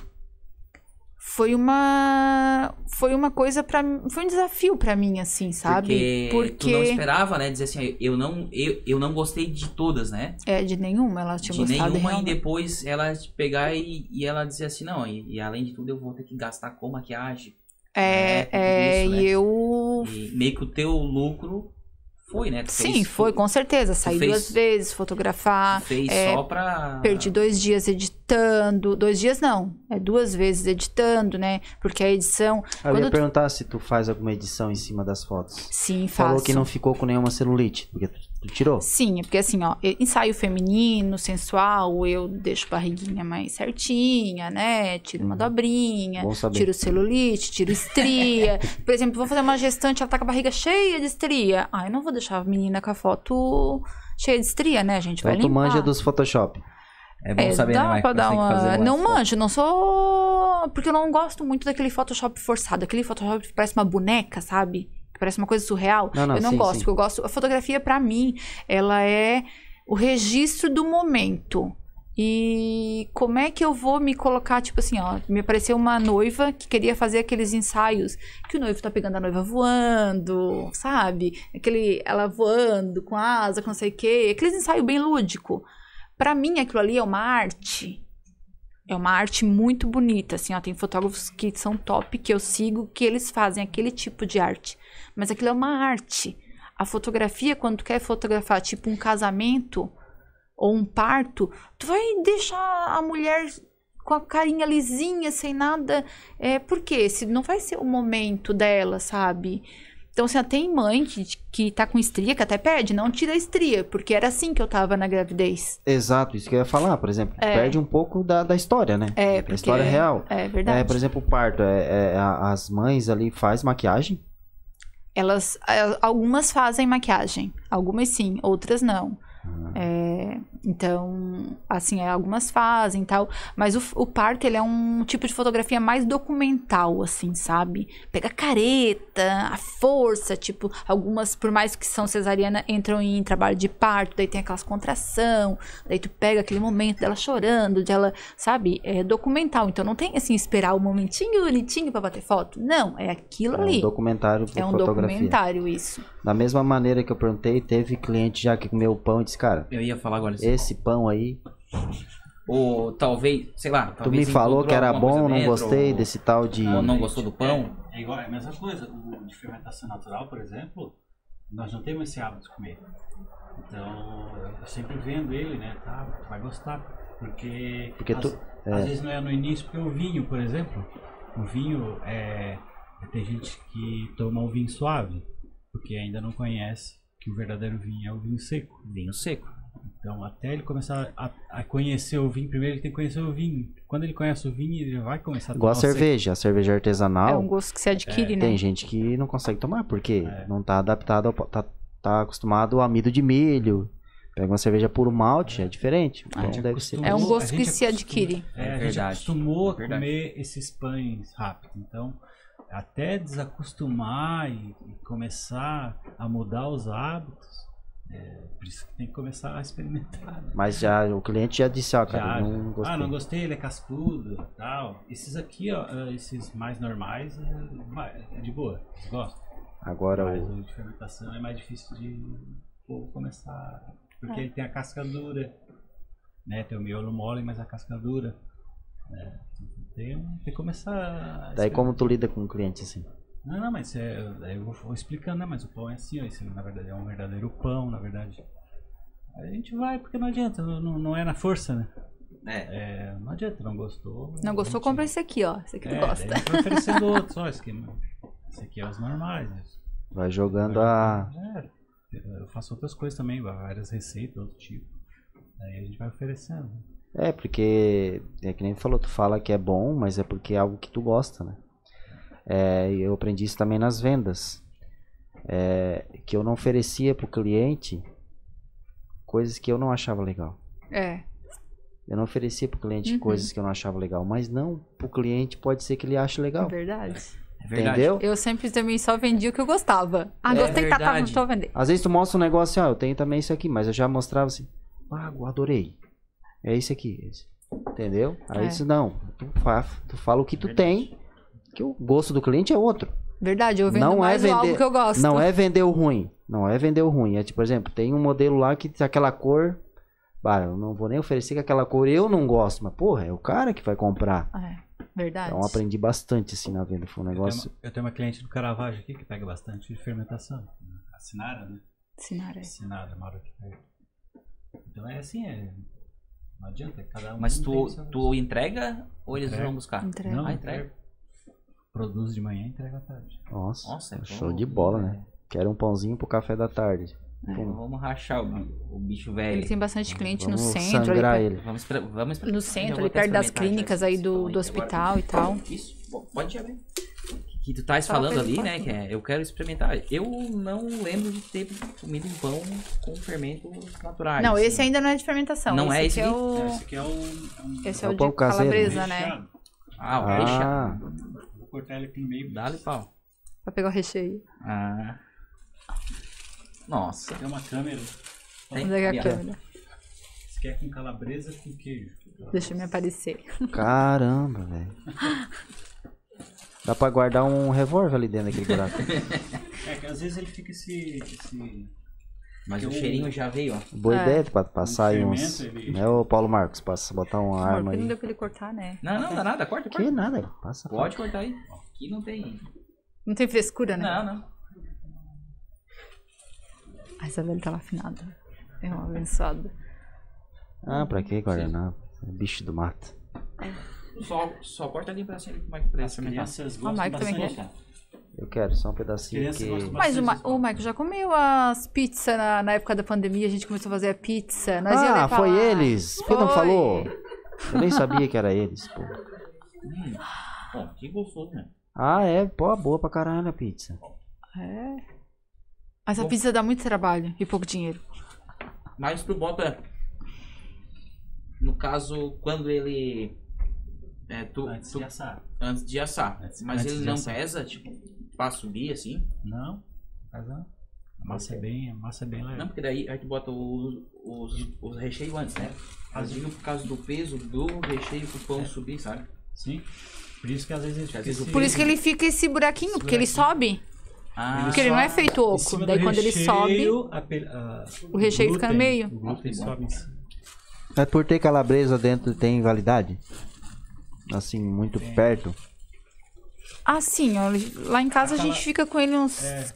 Foi uma foi uma coisa para foi um desafio pra mim assim, sabe? Porque, tu não esperava, né? Dizer assim, eu não eu, eu não gostei de todas, né? é de nenhuma, ela tinha de gostado nenhuma e realmente. depois ela pegar e, e ela dizer assim, não, e, e além de tudo eu vou ter que gastar com maquiagem. É, É, é, isso, né? e eu E meio que o teu lucro foi, né? Tu Sim, fez- foi, com certeza. Saí fez- duas vezes, fotografar. fez é, só pra. Perdi dois dias editando. Dois dias não. É duas vezes editando, né? Porque a edição. Eu quando ia tu- perguntar se tu faz alguma edição em cima das fotos. Sim, faço. Falou que não ficou com nenhuma celulite, porque tu, tu tirou. Sim, é porque assim, ó, ensaio feminino, sensual, eu deixo barriguinha mais certinha, né? Tiro uma dobrinha, Bom saber. tiro celulite, tiro estria. (laughs) Por exemplo, vou fazer uma gestante, ela tá com a barriga cheia de estria. Ah, eu não vou deixar a menina com a foto cheia de estria, né, gente? Então Vai tu limpar. manja dos Photoshop. É bom É, saber, dá né, pra dar uma... Não manjo, não sou... Porque eu não gosto muito daquele Photoshop forçado. Aquele Photoshop que parece uma boneca, sabe? Parece uma coisa surreal. Não, não, eu não sim, gosto, sim. eu gosto... A fotografia, pra mim, ela é o registro do momento. E como é que eu vou me colocar, tipo assim, ó, me apareceu uma noiva que queria fazer aqueles ensaios que o noivo tá pegando a noiva voando, sabe? Aquele, ela voando com asa, com não sei o quê, aqueles ensaios bem lúdico. Pra mim, aquilo ali é uma arte. É uma arte muito bonita, assim, ó, tem fotógrafos que são top, que eu sigo, que eles fazem aquele tipo de arte. Mas aquilo é uma arte. A fotografia, quando tu quer fotografar, tipo, um casamento ou um parto, tu vai deixar a mulher com a carinha lisinha, sem nada. É, por quê? Se não vai ser o momento dela, sabe? Então, assim, tem mãe que, que tá com estria, que até pede, não tira a estria, porque era assim que eu tava na gravidez. Exato, isso que eu ia falar, por exemplo. É. Perde um pouco da, da história, né? É, Da porque história real. É verdade. É, por exemplo, o parto. É, é, a- as mães ali faz maquiagem. Elas, é, algumas fazem maquiagem, algumas sim, outras não. É, então, assim, é, algumas fazem e tal, mas o, o parto, ele é um tipo de fotografia mais documental, assim, sabe? Pega a careta, a força, tipo, algumas, por mais que são cesariana, entram em trabalho de parto, daí tem aquelas contração, daí tu pega aquele momento dela chorando, dela, sabe? É documental, então não tem, assim, esperar o momentinho bonitinho pra bater foto, não, é aquilo É um ali. documentário por É um fotografia. documentário, isso. Da mesma maneira que eu perguntei, teve cliente já que comeu o pão e disse, cara, Eu ia falar agora assim. esse pão aí Ou talvez, sei lá. Tu me falou que era bom, não dentro, gostei ou- desse tal de. Ou não gostou do pão. É igual, é a mesma coisa. O de fermentação natural, por exemplo, nós não temos esse hábito de comer. Então, eu sempre vendo ele, né? Tá, tu vai gostar. Porque, Porque às, tu- é. às vezes não é no início, porque o vinho, por exemplo, o vinho é. Tem gente que toma o vinho suave, porque ainda não conhece que o verdadeiro vinho é o vinho seco. Vinho seco. Então, até ele começar a, a conhecer o vinho, primeiro ele tem que conhecer o vinho. Quando ele conhece o vinho, ele vai começar a Igual a tomar o seco. cerveja. A cerveja É artesanal. um gosto que se adquire, né? Tem gente que não consegue tomar, porque É. não tá adaptado, ao, tá, tá acostumado ao amido de milho. Pega uma cerveja puro malte, é diferente. A Então gente deve ser. É um a gosto que se adquire. É, a gente acostumou a É verdade. comer esses pães rápido. Então, até desacostumar e, e começar a mudar os hábitos, é, por isso que tem que começar a experimentar. né? Mas já o cliente já disse, ó, cara, Já, eu não gostei. Ah, não gostei, ele é cascudo tal. Esses aqui, ó, ah, esses mais normais, é, é de boa, eles gostam. Agora Mas o. o de fermentação é mais difícil de povo começar. É. Porque ele tem a casca dura. Né? Tem o miolo mole, mas a casca dura. né? Tem, tem que começar. Daí como tu lida com o cliente assim? Não, não, mas é, daí eu vou, vou explicando, né? Mas o pão é assim, ó, esse na verdade é um verdadeiro pão, na verdade. Aí a gente vai, porque não adianta, não, não- é na força, né? É. É, não adianta, não gostou. Não gostou, gente- compra esse aqui, ó. Esse aqui tu é, gosta. daí oferecendo (laughs) outros, ó, esse aqui, esse aqui é os normais. né? Vai jogando a. É, eu faço outras coisas também, várias receitas, outro tipo. Aí a gente vai oferecendo. É, porque é que nem tu falou, tu fala que é bom, mas é porque é algo que tu gosta, né? É, e eu aprendi isso também nas vendas. É, que eu não oferecia pro cliente coisas que eu não achava legal. É. Eu não oferecia pro cliente Uhum. coisas que eu não achava legal, mas não, pro cliente pode ser que ele ache É legal. verdade. É verdade. Entendeu? Eu sempre também só vendia o que eu gostava. Ah, É gostei, tá, tá, não verdade. tô vendendo. Às vezes tu mostra um negócio assim, ó, eu tenho também isso aqui, mas eu já mostrava assim, ah, adorei. É esse aqui, esse. Entendeu? Aí É. isso não, tu, fa tu fala o que tu tem, que o gosto do cliente é outro. Verdade, eu vendo Não é mais o vender- algo que eu gosto. Não é vender o ruim, não é vender o ruim. É tipo, por exemplo, tem um modelo lá que tem aquela cor, bah, eu não vou nem oferecer que aquela cor eu não gosto, mas porra, é o cara que vai comprar. É, verdade. Então aprendi bastante assim na venda, foi um Eu tenho, negócio... uma, eu tenho uma cliente do Caravaggio aqui que pega bastante de fermentação. A Sinara, né? Sinara. Sinara, mora aqui perto. Então é assim, é. Não adianta, cada um. Mas tu, tu entrega ou eles Entrega. vão buscar? Entrega. Não, Ah, entrega. Produz de manhã e entrega à tarde. Nossa, Nossa, é show bom, de bola, né? né? Quero um pãozinho pro café da tarde. Então Vamos rachar o, o bicho velho. Ele tem bastante cliente Vamos no centro, ali, sangrar per- ele. Vamos, expre- vamos expre- no centro, ali perto das já clínicas aí do, do hospital e tal. Isso, pode abrir. Que tu estás falando ali, né? Que é, eu quero experimentar. Eu não lembro de ter comido um pão com fermentos naturais. Não, assim. esse ainda não é de fermentação. Não é esse esse é aqui? o... Esse aqui é um. é um Esse é É o o pão de caseiro, calabresa, né? recheado. Ah, o Ah. recheado. Vou cortar ele aqui no meio. Dá-lhe pau. Pra pegar o recheio. Ah. Nossa. Tem uma câmera. Tem? É é Ali, a câmera? Esse aqui é com calabresa com queijo. Deixa eu me aparecer. Caramba, velho. (laughs) Dá pra guardar um revólver ali dentro daquele buraco. (laughs) É que às vezes ele fica esse. esse Mas o Eu- cheirinho já veio, ó. Boa É. ideia pra passar aí uns. Né, ô Paulo Marcos? Passa, botar uma Amor, arma porque não aí. deu pra ele cortar, né? Não, não, dá nada. Corta, corta. Que nada, passa. Pode cortar aí. Aqui não tem. Não tem frescura, né? Não, não. A Isabela tava afinada. É uma abençoada. Ah, pra que guardanapo? É bicho do mato. Só, só corta ali pra cima como é que pra As crianças Ah, gostam Mike também bastante. quer? Eu quero só um pedacinho que... Mas o, Ma o Michael já comeu as pizzas na, na época da pandemia, a gente começou a fazer a pizza. Nós ia Ah, levar foi lá. eles? Por que não Foi. falou? Eu nem sabia que era eles, pô. Hum. Que gostoso, né? Ah, é? Pô, boa pra caralho a pizza. É. Mas a Bom. pizza dá muito trabalho e pouco dinheiro. Mas tu bota. No caso, quando ele. É, tu, Antes tu- de assar. antes de assar. Antes- Mas antes ele não assar. pesa, tipo, pra subir assim. Não, mas não. A massa é bem, a massa é bem leve. Não, porque daí aí tu bota os, os, os recheios antes, né? Mas digo por causa do peso do recheio pro pão subir, sabe? Sim. Por isso que às vezes ele às fica vezes esse- Por isso que ele fica esse buraquinho, porque ele sobe. Ah, Porque ele não é feito oco. Daí do quando ele sobe. recheio, a pe- a- O recheio fica no glúten- meio. O glúten Ah, sobe em cima. Mas por ter calabresa dentro tem validade? Assim, muito perto? Ah, sim, ó, lá em casa a, Aquela- gente fica com ele uns É,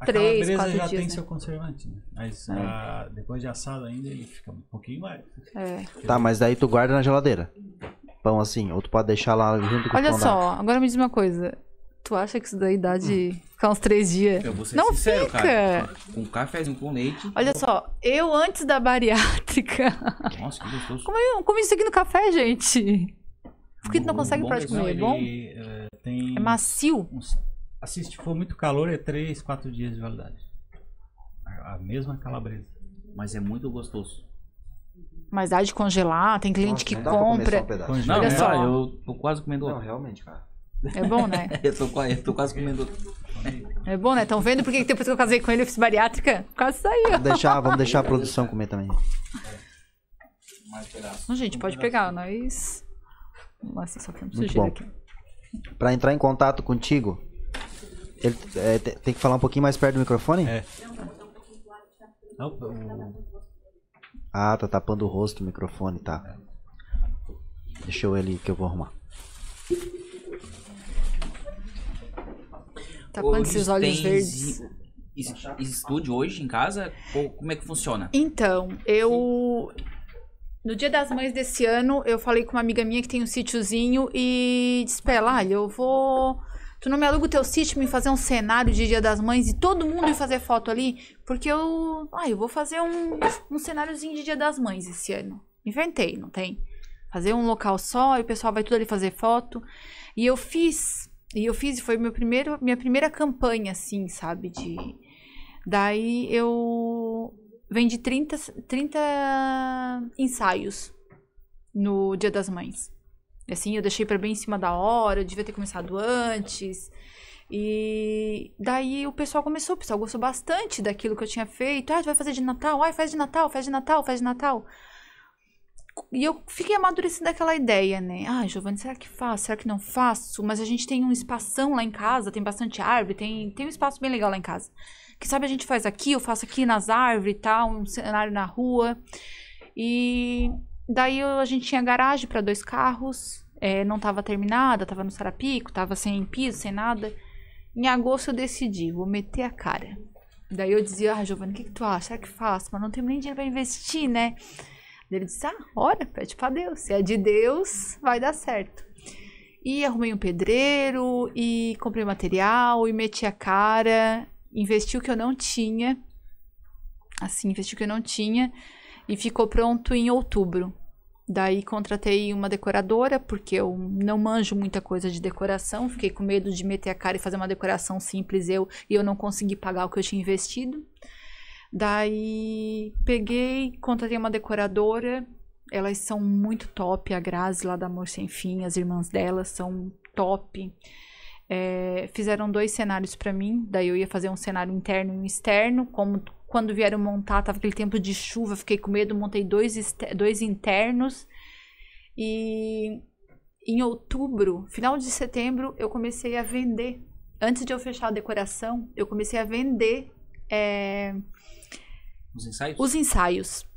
a três, calabresa quatro já dias, tem né? seu conservante, né? Mas É. ah, depois de assado ainda ele fica um pouquinho mais. É. Tá, mas daí tu guarda na geladeira. Pão assim, ou tu pode deixar lá junto com o Olha pão da- só, agora me diz uma coisa. Tu acha que isso daí dá de ficar uns três dias? Eu vou ser Não sincero, fica. cara. Com cafezinho com leite. Olha só, eu antes da bariátrica. Nossa, que gostoso. Como eu comi isso aqui no café, gente? Por que tu não consegue parar de mesmo. comer? É bom? eh, tem É macio? uns- assim, se for muito calor, é 3, 4 dias de validade. A, a mesma calabresa. Mas é muito gostoso. Mas dá de congelar, tem cliente Nossa, que compra. só um. Não, Olha é, só. eu tô quase comendo Não, realmente, cara. É bom, né? (laughs) eu, tô, eu tô quase comendo outro. É bom, né? Estão vendo por que depois que eu casei com ele eu fiz bariátrica? Por causa disso aí, ó. Vamos deixar, vamos deixar a produção comer também. Mais pedaço. Não, gente, pode pegar, nós. Nossa, só temos Muito sujeira bom. aqui. Pra entrar em contato contigo, ele é, te- tem que falar um pouquinho mais perto do microfone? É. Não, Ah, tá tapando o rosto o microfone, tá. Deixa eu ali que eu vou arrumar. Tá Hoje esses olhos tem verdes? es- Estúdio hoje em casa? Ou como é que funciona? Então, eu. No dia das mães desse ano, eu falei com uma amiga minha que tem um sítiozinho e disse pra ela: olha, eu vou. Tu não me aluga o teu sítio, me fazer um cenário de Dia das Mães e todo mundo ir fazer foto ali? Porque eu. Ah, eu vou fazer um, um cenáriozinho de Dia das Mães esse ano. Inventei, não tem? Fazer um local só e o pessoal vai tudo ali fazer foto. E eu fiz. E eu fiz, foi meu primeiro, minha primeira campanha, assim, sabe? De. Daí eu vendi 30, 30 ensaios no Dia das Mães. Assim, eu deixei pra bem em cima da hora, eu devia ter começado antes. E daí o pessoal começou, o pessoal gostou bastante daquilo que eu tinha feito. Ah, tu vai fazer de Natal? Ai, faz de Natal, faz de Natal, faz de Natal. E eu fiquei amadurecendo aquela ideia, né? Ah, Giovanni, será que faço? Será que não faço? Mas a gente tem um espação lá em casa, tem bastante árvore, tem, tem um espaço bem legal lá em casa. Que sabe, a gente faz aqui, eu faço aqui nas árvores e tal, um cenário na rua. E daí a gente tinha garagem para dois carros, é, não tava terminada, tava no sarapico, tava sem piso, sem nada. Em agosto eu decidi, vou meter a cara. Daí eu dizia, ah, Giovanni, o que, que tu acha? Será que faço? Mas não tenho nem dinheiro pra investir, né? Daí Ele disse, ah, ora, pede pra Deus. Se é de Deus, vai dar certo. E arrumei um pedreiro, e comprei material, e meti a cara, investi o que eu não tinha. Assim, investi o que eu não tinha. E ficou pronto em outubro. Daí contratei uma decoradora, porque eu não manjo muita coisa de decoração. Fiquei com medo de meter a cara e fazer uma decoração simples eu e eu não consegui pagar o que eu tinha investido. Daí peguei, contratei uma decoradora. Elas são muito top, a Grazi lá da Amor Sem Fim, as irmãs delas são top. É, fizeram dois cenários pra mim, daí eu ia fazer um cenário interno e um externo. Como quando vieram montar, tava aquele tempo de chuva, fiquei com medo, montei dois, dois internos. E em outubro, final de setembro, eu comecei a vender. Antes de eu fechar a decoração, eu comecei a vender é, Os ensaios? os ensaios.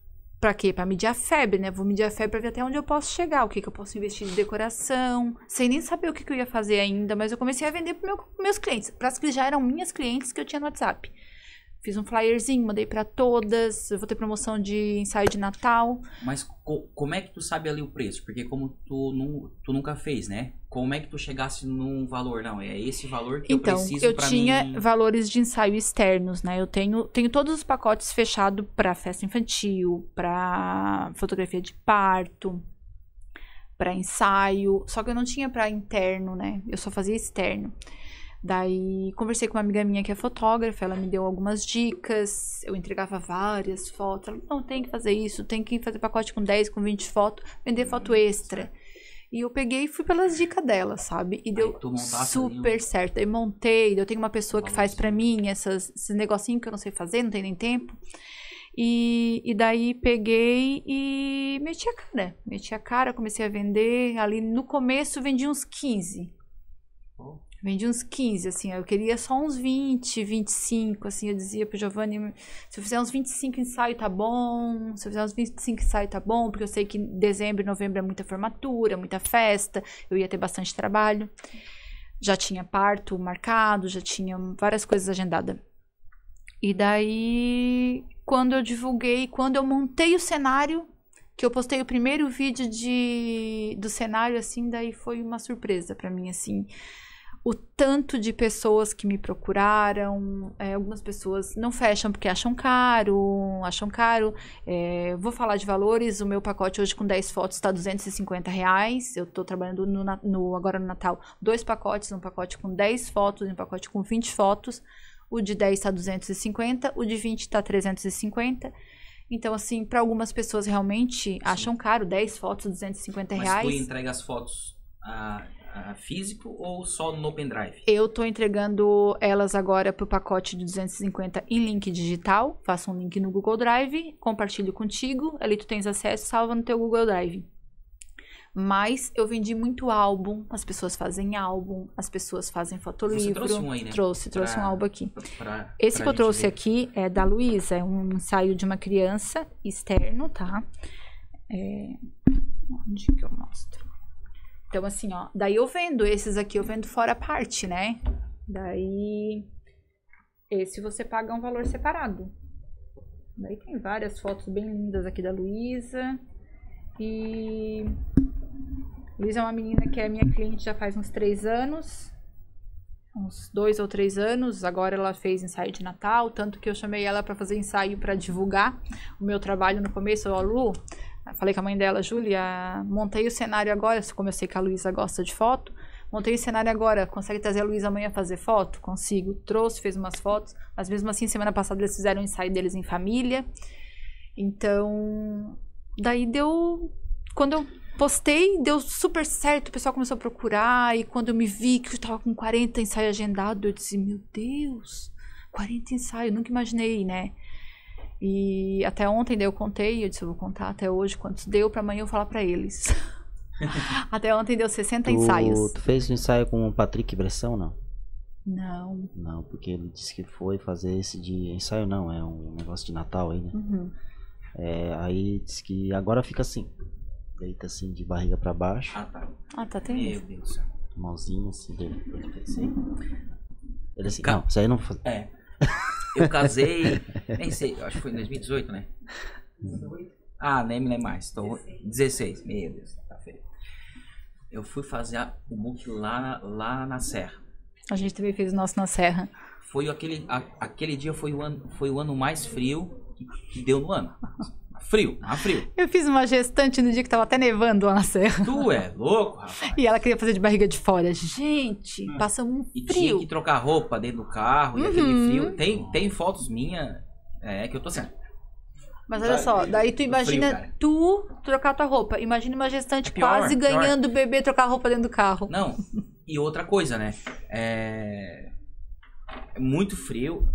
Pra quê? Pra medir a febre, né? Vou medir a febre pra ver até onde eu posso chegar, o que, que eu posso investir de decoração, sem nem saber o que, que eu ia fazer ainda, mas eu comecei a vender para meu, meus clientes, para as que já eram minhas clientes que eu tinha no WhatsApp. Fiz um flyerzinho, mandei pra todas, eu vou ter promoção de ensaio de Natal. Mas co- como é que tu sabe ali o preço? Porque como tu, nu- tu nunca fez, né? Como é que tu chegasse num valor? Não, é esse valor que então, eu preciso eu pra tinha mim... valores de ensaio externos, né? Eu tenho, tenho todos os pacotes fechados para festa infantil, para fotografia de parto, para ensaio. Só que eu não tinha para interno, né? Eu só fazia externo. Daí conversei com uma amiga minha que é fotógrafa, ela me deu algumas dicas, eu entregava várias fotos. Ela, não, tem que fazer isso, tem que fazer pacote com 10, com 20 fotos, vender foto extra. E eu peguei e fui pelas dicas dela, sabe? E deu super certo. Eu montei, eu tenho uma pessoa que faz pra mim essas, esses negocinhos que eu não sei fazer, não tem nem tempo. E, e daí peguei e meti a cara. Meti a cara, comecei a vender. Ali no começo vendi uns 15. Vendi uns 15, assim, eu queria só uns 20, 25, assim, eu dizia pro Giovanni, se eu fizer uns 25 ensaios tá bom, se eu fizer uns 25 ensaios tá bom, porque eu sei que dezembro e novembro é muita formatura, muita festa, eu ia ter bastante trabalho. Já tinha parto marcado, já tinha várias coisas agendadas. E daí, quando eu divulguei, quando eu montei o cenário, que eu postei o primeiro vídeo de, do cenário, assim, daí foi uma surpresa para mim, assim o tanto de pessoas que me procuraram. É, algumas pessoas não fecham porque acham caro, acham caro. É, vou falar de valores. O meu pacote hoje com 10 fotos está 250 reais. Eu estou trabalhando no, no, agora no Natal dois pacotes, um pacote com 10 fotos e um pacote com 20 fotos. O de 10 está 250, o de 20 está 350. Então, assim, para algumas pessoas realmente acham caro, 10 fotos, 250 reais. Mas tu entrega as fotos a uh, físico ou só no pendrive? Eu tô entregando elas agora pro pacote de 250 em link digital. Faço um link no Google Drive, compartilho contigo, ali tu tens acesso, salva no teu Google Drive. Mas eu vendi muito álbum, as pessoas fazem álbum, as pessoas fazem fotolivro. Você trouxe um aí, né? Trouxe, trouxe pra, um álbum aqui. Pra, Esse pra que eu trouxe ver. aqui é da Luísa, é um ensaio de uma criança externo, tá? É... Onde que eu mostro? Então, assim, ó, daí eu vendo esses aqui, eu vendo fora parte, né? Daí, esse você paga um valor separado. Daí tem várias fotos bem lindas aqui da Luísa. E Luísa é uma menina que é minha cliente já faz uns três anos. Uns dois ou três anos. Agora ela fez ensaio de Natal. Tanto que eu chamei ela para fazer ensaio para divulgar o meu trabalho no começo. Ó, Lu, Falei com a mãe dela, Júlia, montei o cenário agora, como eu sei que a Luísa gosta de foto, montei o cenário agora, consegue trazer a Luísa amanhã fazer foto? Consigo. Trouxe, fez umas fotos, mas mesmo assim, semana passada eles fizeram um ensaio deles em família. Então, daí deu. Quando eu postei, deu super certo, o pessoal começou a procurar, e quando eu me vi que eu tava com 40 ensaios agendados, eu disse, meu Deus, 40 ensaios, nunca imaginei, né? E até ontem eu contei, eu disse, eu vou contar até hoje quantos deu para amanhã eu falar para eles. até ontem deu 60 tu, ensaios. Tu fez um ensaio com o Patrick Bressão, não? Não. Não, porque ele disse que foi fazer esse de ensaio, não, é um negócio de Natal aí, né? Uhum. É, aí disse que agora fica assim, deita assim de barriga para baixo. Ah, tá. Ah, tá, tem Meu Deus. Mãozinha assim dele, assim. Ele assim, não, isso aí não... É. Eu casei, nem sei, acho que foi em 2018, né? Ah, nem me lembro mais. Tô, 16, meu Deus, tá feio. Eu fui fazer o book lá, lá na Serra. A gente também fez o nosso na Serra. Foi aquele, a, aquele dia foi o, ano, foi o ano mais frio que, que deu no ano. Frio, a frio. Eu fiz uma gestante no dia que tava até nevando lá na serra. Tu é louco, rapaz. E ela queria fazer de barriga de fora. Gente, hum. passamos um frio. E tinha que trocar roupa dentro do carro uhum. e aquele uhum. frio. Tem, tem fotos minhas é, que eu tô assim. Mas olha só, daí tu imagina frio, tu trocar tua roupa. Imagina uma gestante é pior, quase pior. ganhando o bebê trocar a roupa dentro do carro. Não, e outra coisa, né? É, é muito frio.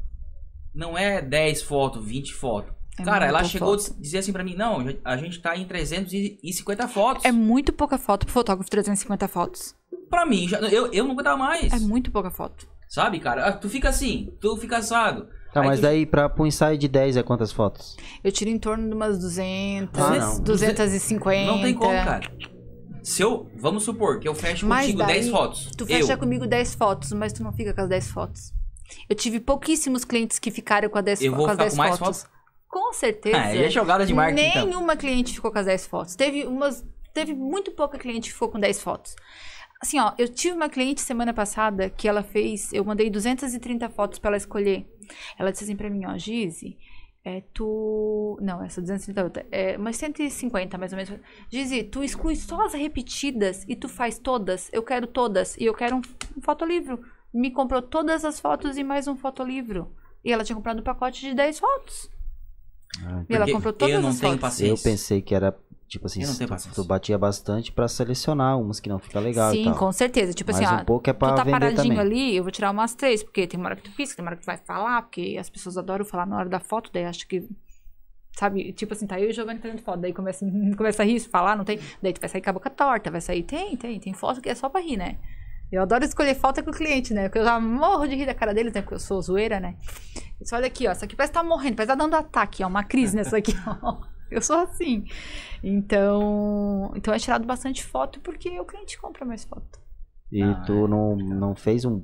Não é 10 fotos, 20 fotos. É Cara, ela chegou a dizer assim pra mim, não, a gente tá em 350 fotos. É muito pouca foto pro fotógrafo, 350 fotos. Pra mim, já, eu, eu não aguentava mais. É muito pouca foto. Sabe, cara? Ah, tu fica assim, tu fica assado. Tá, mas tu... daí pra, pra um ensaio de 10 é quantas fotos? Eu tiro em torno de umas 200, ah, não. 250. Não tem como, cara. Se eu, vamos supor que eu fecho mas contigo daí, 10 fotos. Tu fecha eu. comigo 10 fotos, mas tu não fica com as 10 fotos. Eu tive pouquíssimos clientes que ficaram com, a 10, eu vou com as 10 com fotos. fotos. Com certeza. Ah, é jogada de marketing. Então. Nenhuma então. cliente ficou com as 10 fotos. Teve umas. Teve muito pouca cliente que ficou com 10 fotos. Assim, ó, eu tive uma cliente semana passada que ela fez. Eu mandei 230 fotos para ela escolher. Ela disse assim pra mim, ó, Gize, é, tu. Não, essa 230 é mas 150 mais ou menos. Gize, tu exclui só as repetidas e tu faz todas. Eu quero todas. E eu quero um, um fotolivro. Me comprou todas as fotos e mais um fotolivro. E ela tinha comprado um pacote de 10 fotos. Ah, e ela comprou todas eu não as tenho fotos. paciência. Eu pensei que era tipo assim, tu, tu, batia bastante para selecionar umas que não fica legal Sim, com certeza. Tipo Mas assim, um ó, pouco é pra tu tá paradinho também. ali, eu vou tirar umas três, porque tem uma hora que tu pisca, tem uma hora que tu vai falar, porque as pessoas adoram falar na hora da foto, daí acho que Sabe, tipo assim, tá eu e o Giovanni tirando foto, daí começa, (laughs) começa a rir, falar, não tem. Daí tu vai sair com a boca torta, vai sair. Tem, tem, tem foto que é só pra rir, né? Eu adoro escolher falta com o cliente, né? Porque eu já morro de rir da cara deles, né? Porque eu sou zoeira, né? Isso, olha aqui, ó. Isso aqui parece que tá morrendo, parece que tá dando ataque, ó. Uma crise nessa aqui, (laughs) ó. Eu sou assim. Então, então é tirado bastante foto porque o cliente compra mais foto. E Ah, tu é, não, não fez um,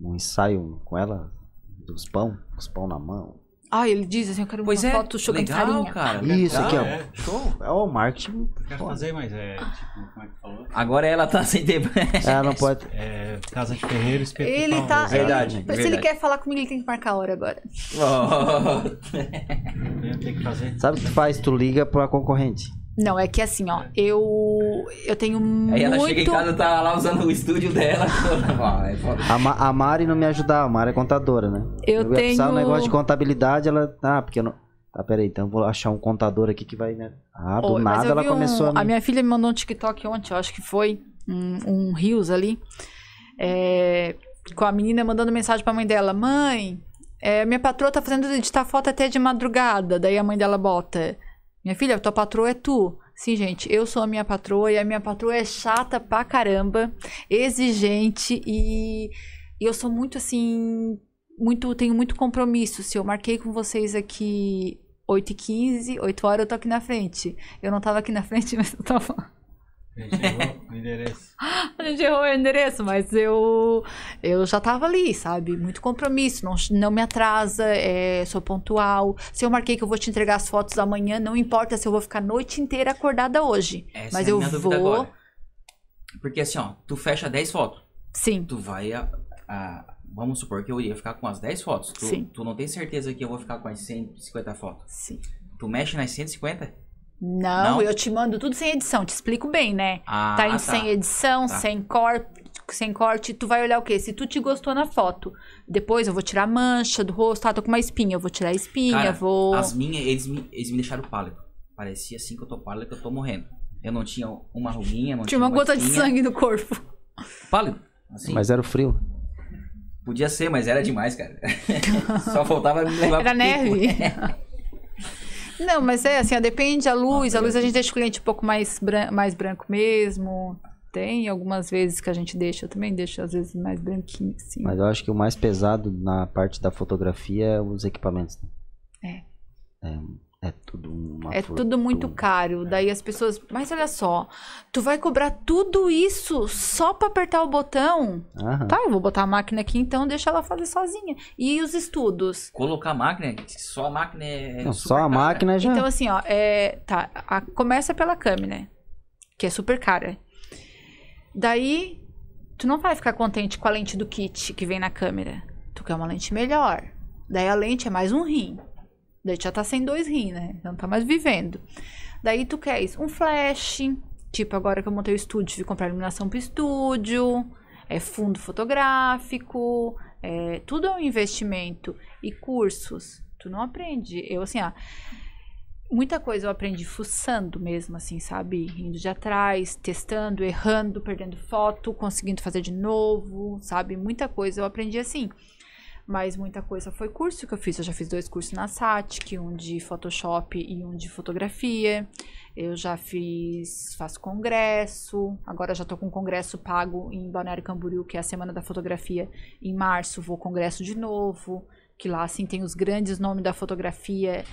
um ensaio com ela? Dos pão? Os pão na mão? Ah, ele diz assim, eu quero Pois uma é, foto chocando legal, farinha. cara. Isso legal. aqui, ó. é. Show. É o marketing. Eu quero foda. fazer, mas é tipo, como é que falou? Agora ela tá sem tempo. (laughs) Ela não pode. É Casa de Ferreiro, espeto de Ele tá. Verdade, ele- Se verdade. ele quer falar comigo, ele tem que marcar a hora agora. Oh. Eu tenho que fazer. Sabe o que tu faz? Tu liga pra concorrente. Não, é que assim, ó, eu. Eu tenho muito. Aí ela chega em casa, tá lá usando o estúdio dela. (laughs) É. A, Ma- a Mari não me ajudava, a Mari é contadora, né? Eu ia precisar um tenho- negócio de contabilidade, ela. Ah, porque eu não. Tá, peraí, então eu vou achar um contador aqui que vai, né? Ah, do Oi, nada eu ela vi um- começou a. A minha filha me mandou um TikTok ontem, eu acho que foi um, um Rios ali. é, com a menina mandando mensagem pra mãe dela: Mãe, é, minha patroa tá fazendo editar foto até de madrugada. Daí a mãe dela bota: Minha filha, tua patroa é tu. Sim, gente, eu sou a minha patroa e a minha patroa é chata pra caramba, exigente e, e eu sou muito assim. Muito, tenho muito compromisso. Se eu marquei com vocês aqui 8h15, 8 horas eu tô aqui na frente. Eu não tava aqui na frente, (laughs) mas eu tava. A gente errou o endereço. (laughs) A gente errou o endereço, mas eu, eu já tava ali, sabe? Muito compromisso, não, não me atrasa, é, sou pontual. Se eu marquei que eu vou te entregar as fotos amanhã, não importa se eu vou ficar a noite inteira acordada hoje. Essa mas é a eu minha dúvida vou. agora. Porque assim, ó, tu fecha 10 fotos. Sim, Tu vai a, a- Vamos supor que eu ia ficar com as 10 fotos. Tu, Sim. tu não tem certeza que eu vou ficar com as 150 fotos. sim. Tu mexe nas 150? Não, Não? eu te mando tudo sem edição, te explico bem, né? Ah, tá em sem edição, Tá. sem corte, sem corte, tu vai olhar o quê? Se tu te gostou na foto, depois eu vou tirar a mancha do rosto, tá, tô com uma espinha, eu vou tirar a espinha, Cara, vou... As minhas, eles me, eles me deixaram pálido. Parecia assim que eu tô pálido, que eu tô morrendo. Eu não tinha uma ruguinha, não Tinha uma gota de espinha. sangue no corpo. Pálido. Assim, Mas era o frio. podia ser, mas era demais, cara. (laughs) Só faltava me levar Era pro neve. (laughs) Não, mas é assim, ó, depende a luz. Ah, a luz a gente deixa o cliente um pouco mais, bran mais branco mesmo. Tem algumas vezes que a gente deixa, eu também deixo às vezes mais branquinho, assim. Mas eu acho que o mais pesado na parte da fotografia é os equipamentos. né? É. É tudo uma É tudo muito fortuna. caro. Daí as pessoas. Mas olha só, tu vai cobrar tudo isso só pra apertar o botão? Aham. Tá, eu vou botar a máquina aqui, então deixa ela fazer sozinha. E os estudos? Colocar a máquina, só a máquina é. Não, super só a cara. máquina já. Então, assim, ó, é, tá, a- começa pela câmera, que é super cara. Daí, tu não vai ficar contente com a lente do kit que vem na câmera. Tu quer uma lente melhor. Daí a lente é mais um rim. Daí já tá sem dois rins, né? Não tá mais vivendo. Daí tu queres um flash. Tipo, agora que eu montei o estúdio, que comprar iluminação pro estúdio. É fundo fotográfico. É, tudo é um investimento. E cursos. Tu não aprende. Eu, assim, ah, muita coisa eu aprendi fuçando mesmo, assim, sabe? Indo de atrás, testando, errando, perdendo foto, conseguindo fazer de novo, sabe? Muita coisa eu aprendi assim. Mas muita coisa foi curso que eu fiz. Eu já fiz dois cursos na SATIC, um de Photoshop e um de fotografia. Eu já fiz, faço congresso. Agora já tô com um congresso pago em Balneário Camboriú, que é a Semana da Fotografia. Em março vou congresso de novo, que lá assim tem os grandes nomes da fotografia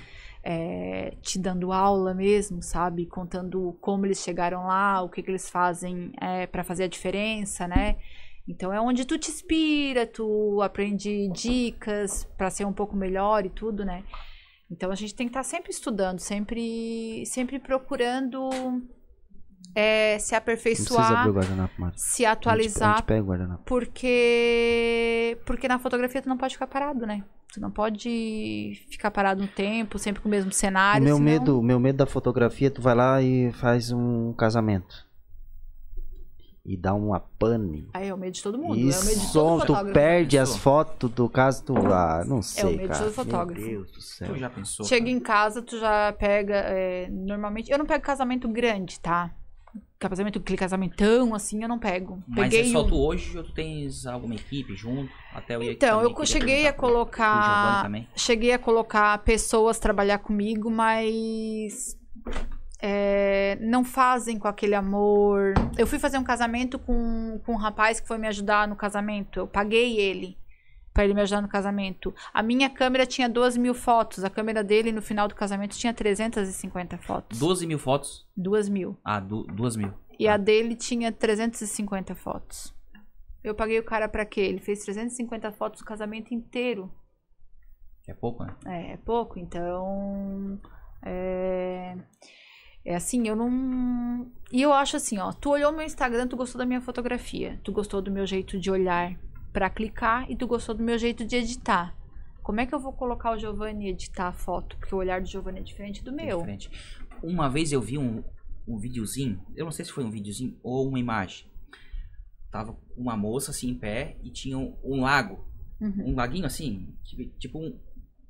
é, te dando aula mesmo, sabe? Contando como eles chegaram lá, o que, que eles fazem é, para fazer a diferença, né? Então é onde tu te inspira, tu aprende dicas para ser um pouco melhor e tudo, né? Então a gente tem que estar sempre estudando, sempre, sempre procurando é, se aperfeiçoar, o se A gente, a atualizar, gente pega o guardanapo. porque porque na fotografia tu não pode ficar parado, né? Tu não pode ficar parado um tempo, sempre com o mesmo O cenário. meu senão- medo, o meu medo da fotografia, tu vai lá e faz um casamento. E dá uma pane. Aí é o medo de todo mundo. é o medo de Isso, todo tu perde as fotos do caso, tu. Ah, não sei, medo de cara. todo fotógrafo. Meu Deus do céu. Tu já pensou? Chega cara? em casa, tu já pega. é, normalmente. Eu não pego casamento grande, tá? Casamento, aquele casamentão assim, eu não pego. Mas Peguei é só um- tu hoje ou tu tens alguma equipe junto? Até eu Então, eu cheguei a colocar. também. Cheguei a colocar pessoas trabalhar comigo, mas. É, não fazem com aquele amor. Eu fui fazer um casamento com, com um rapaz que foi me ajudar no casamento. Eu paguei ele para ele me ajudar no casamento. A minha câmera tinha 12 mil fotos. A câmera dele no final do casamento tinha 350 fotos. 12 mil fotos? 2 mil. Ah, du 2 mil. E a dele tinha 350 fotos. Eu paguei o cara pra quê? Ele fez 350 fotos do casamento inteiro. É pouco, né? É, é pouco, então. É. É assim, eu não. E eu acho assim, ó. Tu olhou meu Instagram, tu gostou da minha fotografia. Tu gostou do meu jeito de olhar pra clicar e tu gostou do meu jeito de editar. Como é que eu vou colocar o Giovanni e editar a foto? Porque o olhar do Giovanni é diferente do É meu. diferente. Uma vez eu vi um, um videozinho, eu não sei se foi um videozinho ou uma imagem. Tava uma moça assim em pé e tinha um, um lago. Uhum. Um laguinho assim, tipo um.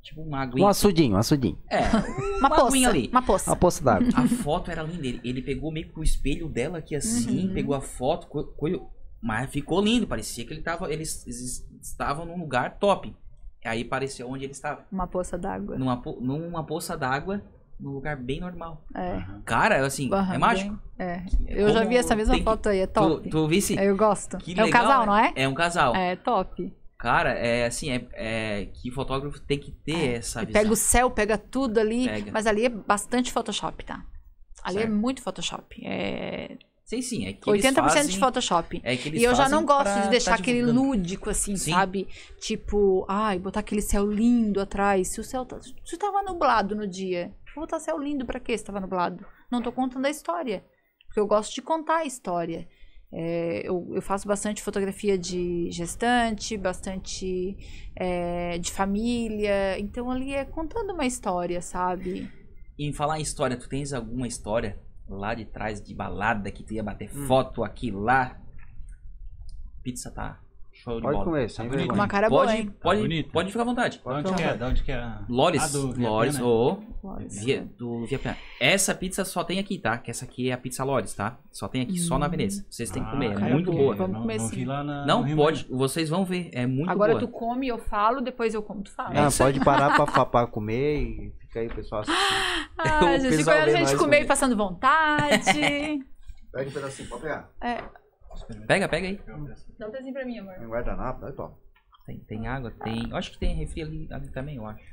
Tipo um lago. Um açudinho, um açudinho. É, (laughs) Uma um poça. ali. Uma poça. Uma poça d'água. A foto era linda. Ele, ele pegou meio que o espelho dela aqui assim, Uhum. pegou a foto, co- co- mas ficou lindo. Parecia que ele tava, eles, eles estavam num lugar top. Aí pareceu onde ele estava. Uma poça d'água. Numa, numa poça d'água, num lugar bem normal. É. Aham. Cara, assim, Aham, é mágico. bem- É. É Eu já como vi essa mesma tem que- foto aí, é Tu, top. tu visse? Eu gosto. Que é um legal, casal, né? não é? É um casal. É top. Cara, é assim, é, é que fotógrafo tem que ter essa E visão. pega o céu, pega tudo ali. Pega. Mas ali é bastante Photoshop, tá? Ali é Certo. muito Photoshop. É Sim, sim, é que eles 80% fazem, de Photoshop. É que eles E eu já não gosto de deixar tá aquele lúdico, assim, Sim. sabe? Tipo, ai, botar aquele céu lindo atrás. Se o céu tá, se tava nublado no dia, vou botar céu lindo pra quê se tava nublado? Não tô contando a história. Porque eu gosto de contar a história. É, eu, eu faço bastante fotografia de gestante, bastante é, de família. Então ali é contando uma história, sabe? E em falar em história, tu tens alguma história lá de trás de balada que tu ia bater Hum. foto aqui lá? Pizza tá show de Pode bola. comer, sem bonito. vergonha. Uma cara Pode, boa, hein? pode, bonito. pode ficar à vontade. Da onde que é? Da onde que é? Lores, Ah, do Lores, né? ô, Via, do Vietnã. Essa pizza só tem aqui, tá? Que essa aqui é a pizza Lores, tá? Só tem aqui, só na Veneza. Vocês têm que comer, é cara, muito boa. Vamos não, comer não sim. na, Não, pode, vocês vão ver, é muito Agora boa. tu come, eu falo, depois eu como, tu fala. É Ah, (laughs) pode parar pra, pra, pra comer e fica aí o pessoal assistindo. Ah, (laughs) gente, quando a gente comer. e passando vontade. (laughs) Pega um pedacinho, pode pegar. é, Pega, pega aí. dá um pedacinho pra mim, amor. Tem guardanapo, dá top. Tem, tem água, tem. Eu acho que tem refri ali, ali também, eu acho.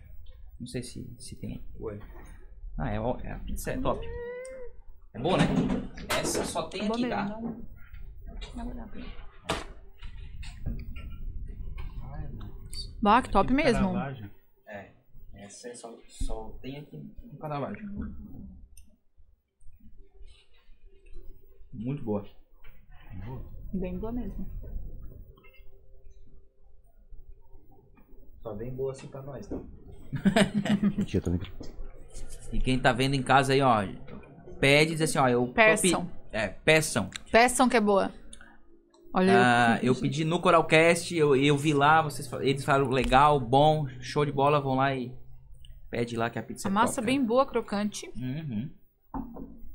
Não sei se, se tem. Ué. Ah, é, é, a pizza é top. É boa, né? Essa só tem Bom aqui, mesmo, tá? dá dá uma olhada. Bah, que top mesmo. Caravaggio. É. Essa é só, só tem aqui no Caravaggio. Muito boa. Bem boa mesmo. Só bem boa assim pra nós, tá? (laughs) Mentira, tô brincando. E quem tá vendo em casa aí, ó, pede diz assim, ó, eu. Peçam. eu pe- É, peçam. Peçam que é boa. Olha, Ah, eu pedi no Coralcast, eu, eu vi lá, vocês, eles falaram legal, bom, show de bola, vão lá e pede lá que a pizza a é massa top, bem boa, crocante. Uhum,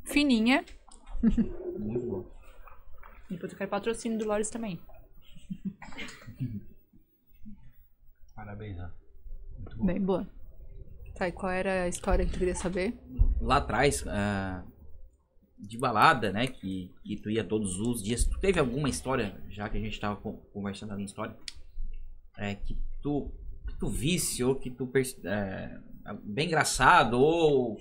fininha. muito boa. Depois eu quero patrocínio do Lores também. (laughs) Parabéns, ó. Muito bom. Bem boa. Tá, e qual era a história que tu queria saber? Lá atrás, ah, de balada, né, que, que tu ia todos os dias, tu teve alguma história, já que a gente tava con- conversando ali em história, é, que tu, que tu visse ou que tu, é, bem engraçado ou...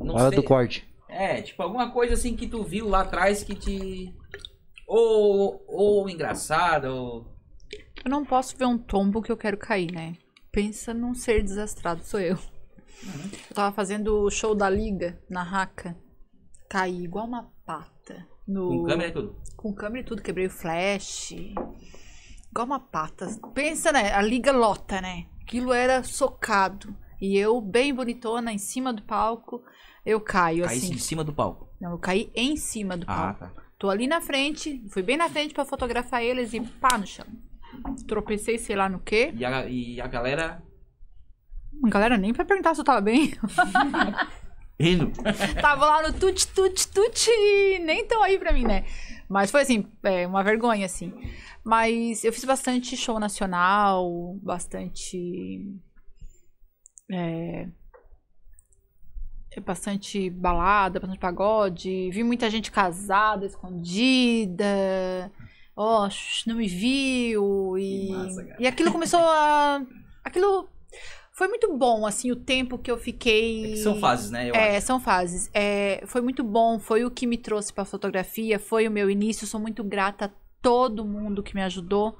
Não Hora sei. do corte. É, tipo, alguma coisa assim que tu viu lá atrás que te. Ou, ou engraçada, ou. Eu não posso ver um tombo que eu quero cair, né? Pensa num ser desastrado, sou eu. Eu tava fazendo o show da liga na raca. Caí igual uma pata. No... Com câmera e tudo. Com câmera e tudo, quebrei o flash. Igual uma pata. Pensa, né? A liga lota, né? Aquilo era socado. E eu, bem bonitona, em cima do palco, eu caio Caísse assim. em cima do palco. Não, eu caí em cima do Ah, palco. tá. Tô ali na frente, fui bem na frente pra fotografar eles e pá no chão. Tropecei, sei lá no quê. E a, e a galera A galera nem pra perguntar se eu tava bem. (laughs) rindo. (laughs) tava lá no tut, tut, tut e nem tão aí pra mim, né? Mas foi assim, é, uma vergonha, assim. Mas eu fiz bastante show nacional, bastante. é, bastante balada, bastante pagode. Vi muita gente casada, escondida. Ó, oh, não me viu. E, massa, e aquilo começou a. Aquilo foi muito bom, assim, o tempo que eu fiquei. É são fases, né? Eu é, acho. são fases. É, foi muito bom, foi o que me trouxe pra fotografia, foi o meu início. Sou muito grata a todo mundo que me ajudou.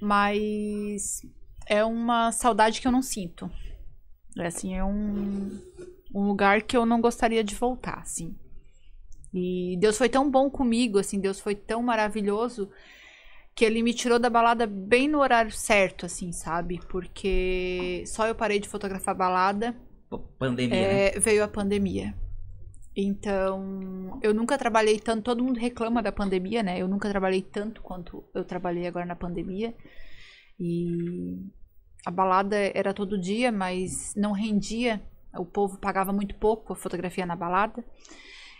Mas é uma saudade que eu não sinto. É assim, é um, um lugar que eu não gostaria de voltar, assim. E Deus foi tão bom comigo, assim, Deus foi tão maravilhoso que ele me tirou da balada bem no horário certo, assim, sabe? Porque só eu parei de fotografar balada. Pandemia, é, né? Veio a pandemia. Então, eu nunca trabalhei tanto. Todo mundo reclama da pandemia, né? Eu nunca trabalhei tanto quanto eu trabalhei agora na pandemia. E a balada era todo dia, mas não rendia. O povo pagava muito pouco a fotografia na balada.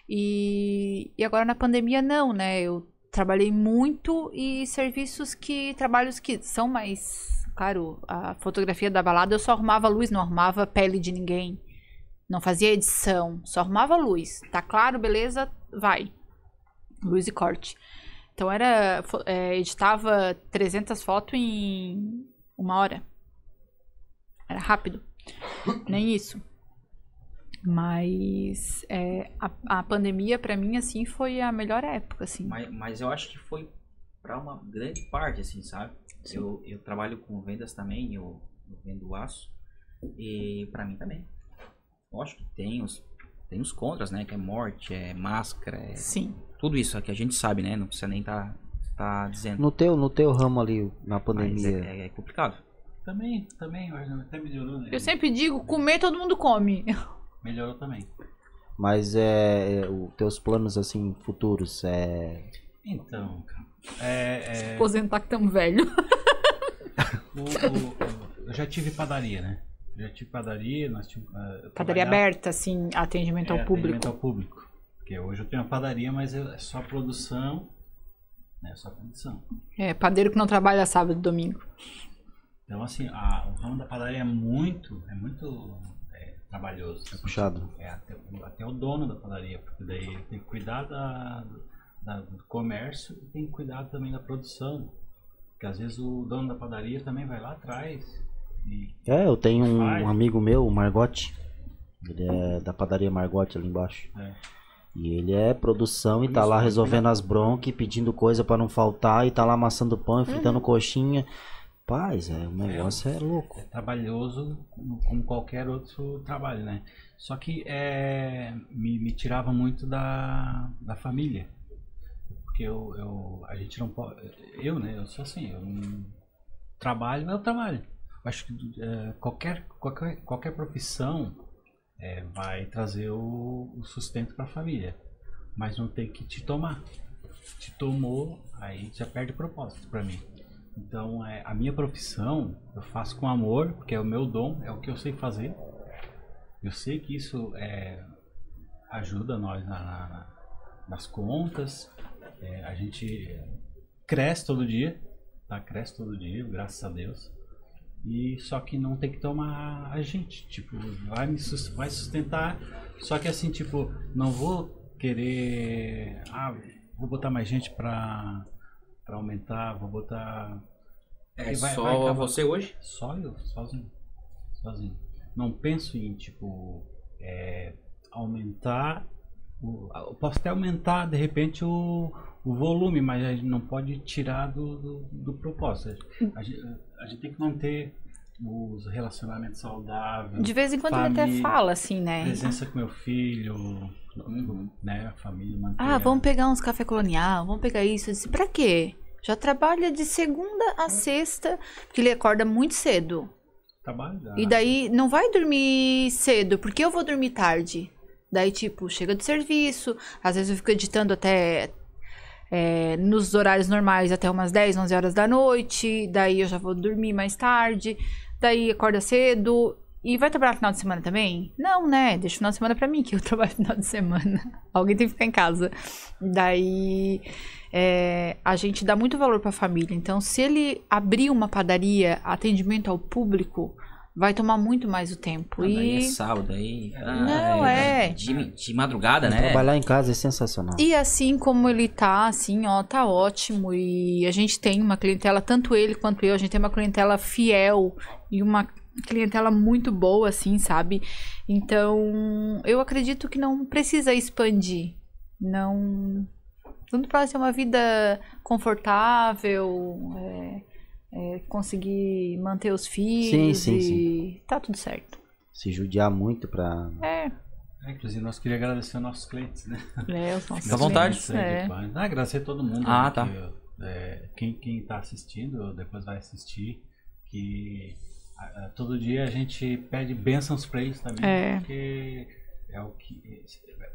E, e agora na pandemia, não, né? Eu trabalhei muito e serviços que. trabalhos que são mais. Claro, a fotografia da balada eu só arrumava luz, não arrumava pele de ninguém. Não fazia edição, só arrumava luz. Tá claro, beleza? Vai. Luz e corte. Então era. É, editava 300 fotos em uma hora. Era rápido. Nem isso. Mas é, a, a pandemia, para mim, assim, foi a melhor época, assim. Mas, mas eu acho que foi para uma grande parte, assim, sabe? Eu, eu trabalho com vendas também, eu, eu vendo aço. E para mim também. Lógico que tem os, tem os contras, né? Que é morte, é máscara, é Sim. tudo isso que a gente sabe, né? Não precisa nem tá, tá dizendo. No teu, no teu ramo ali, na pandemia. É, é, complicado. Também, também, até melhorou, né? Eu sempre digo, comer todo mundo come. (laughs) Melhorou também. Mas é, é os teus planos assim futuros é Então, é, é... aposentar que estamos velho. (laughs) O, o, eu já tive padaria, né? Já tive padaria, nós tínhamos, uh, padaria aberta, assim, atendimento é, ao público. Atendimento ao público. Porque hoje eu tenho uma padaria, mas é só produção, né? Só produção. É, padeiro que não trabalha sábado e domingo. Então, assim, a, o ramo da padaria é muito, é muito trabalhoso. É puxado. É, até, até, o dono da padaria, porque daí ele tem que cuidar da, da, do comércio e tem que cuidar também da produção. Porque às vezes o dono da padaria também vai lá atrás. é, eu tenho um, um, amigo meu, o Margote. Ele é da padaria Margote ali embaixo. É. E ele é produção e tá lá resolvendo as broncas, pedindo coisa para não faltar e tá lá amassando pão, fritando uhum. coxinha. Rapaz, é, o negócio é, é louco. É trabalhoso como qualquer outro trabalho, né? Só que é, me, me tirava muito da, da família. Porque eu, eu, a gente não pode. Eu, né? Eu sou assim, eu não, trabalho é o trabalho. acho que é, qualquer, qualquer, qualquer profissão é, vai trazer o, o sustento para a família. Mas não tem que te tomar. Te tomou, aí já perde propósito para mim. Então, é, a minha profissão eu faço com amor, porque é o meu dom, é o que eu sei fazer. Eu sei que isso é, ajuda nós na, na, nas contas. É, a gente cresce todo dia, tá? Cresce todo dia, graças a Deus. E só que não tem que tomar a gente, tipo, vai me vai sustentar. Só que assim, tipo, não vou querer, ah, vou botar mais gente para para aumentar, vou botar. É vai, só vai você hoje? Só eu, sozinho. Sozinho. Não penso em, tipo, é, aumentar. O, eu posso até aumentar, de repente, o, o volume, mas a gente não pode tirar do, do, do propósito. A gente, a gente tem que manter os relacionamentos saudáveis. De vez em quando família, ele até fala assim, né? Presença com meu filho, né? A família manter. Ah, vamos pegar uns café colonial, vamos pegar isso. Disse, pra quê? Já trabalha de segunda a sexta, porque ele acorda muito cedo. Trabalha. E daí não vai dormir cedo, porque eu vou dormir tarde. Daí, tipo, chega de serviço, às vezes eu fico editando até é, nos horários normais até umas 10, 11 horas da noite. Daí eu já vou dormir mais tarde. Daí acorda cedo. E vai trabalhar final de semana também? Não, né? Deixa o final de semana pra mim, que eu (laughs) trabalho final de semana. Alguém tem que ficar em casa. Daí é, a gente dá muito valor para a família. Então, se ele abrir uma padaria, atendimento ao público, vai tomar muito mais o tempo. Ah, daí é e, sábado, aí. ah, Não, é. De, de madrugada, né? Trabalhar em casa é sensacional. e assim como ele tá, assim, ó, tá ótimo. E a gente tem uma clientela, tanto ele quanto eu, a gente tem uma clientela fiel e uma clientela muito boa, assim, sabe? Então, eu acredito que não precisa expandir. Não. Tudo para ser uma vida confortável, é, é, conseguir manter os filhos sim, e sim. tá tudo certo. Se judiar muito pra. É, É, inclusive, nós queríamos agradecer aos nossos clientes, né? é os nossos Fica à vontade. é. Ah, agradecer a todo mundo. Ah, né, tá. que, é, quem, quem tá assistindo, depois vai assistir, que ah, ah, todo dia a gente pede bênçãos pra eles também, É. porque é o que...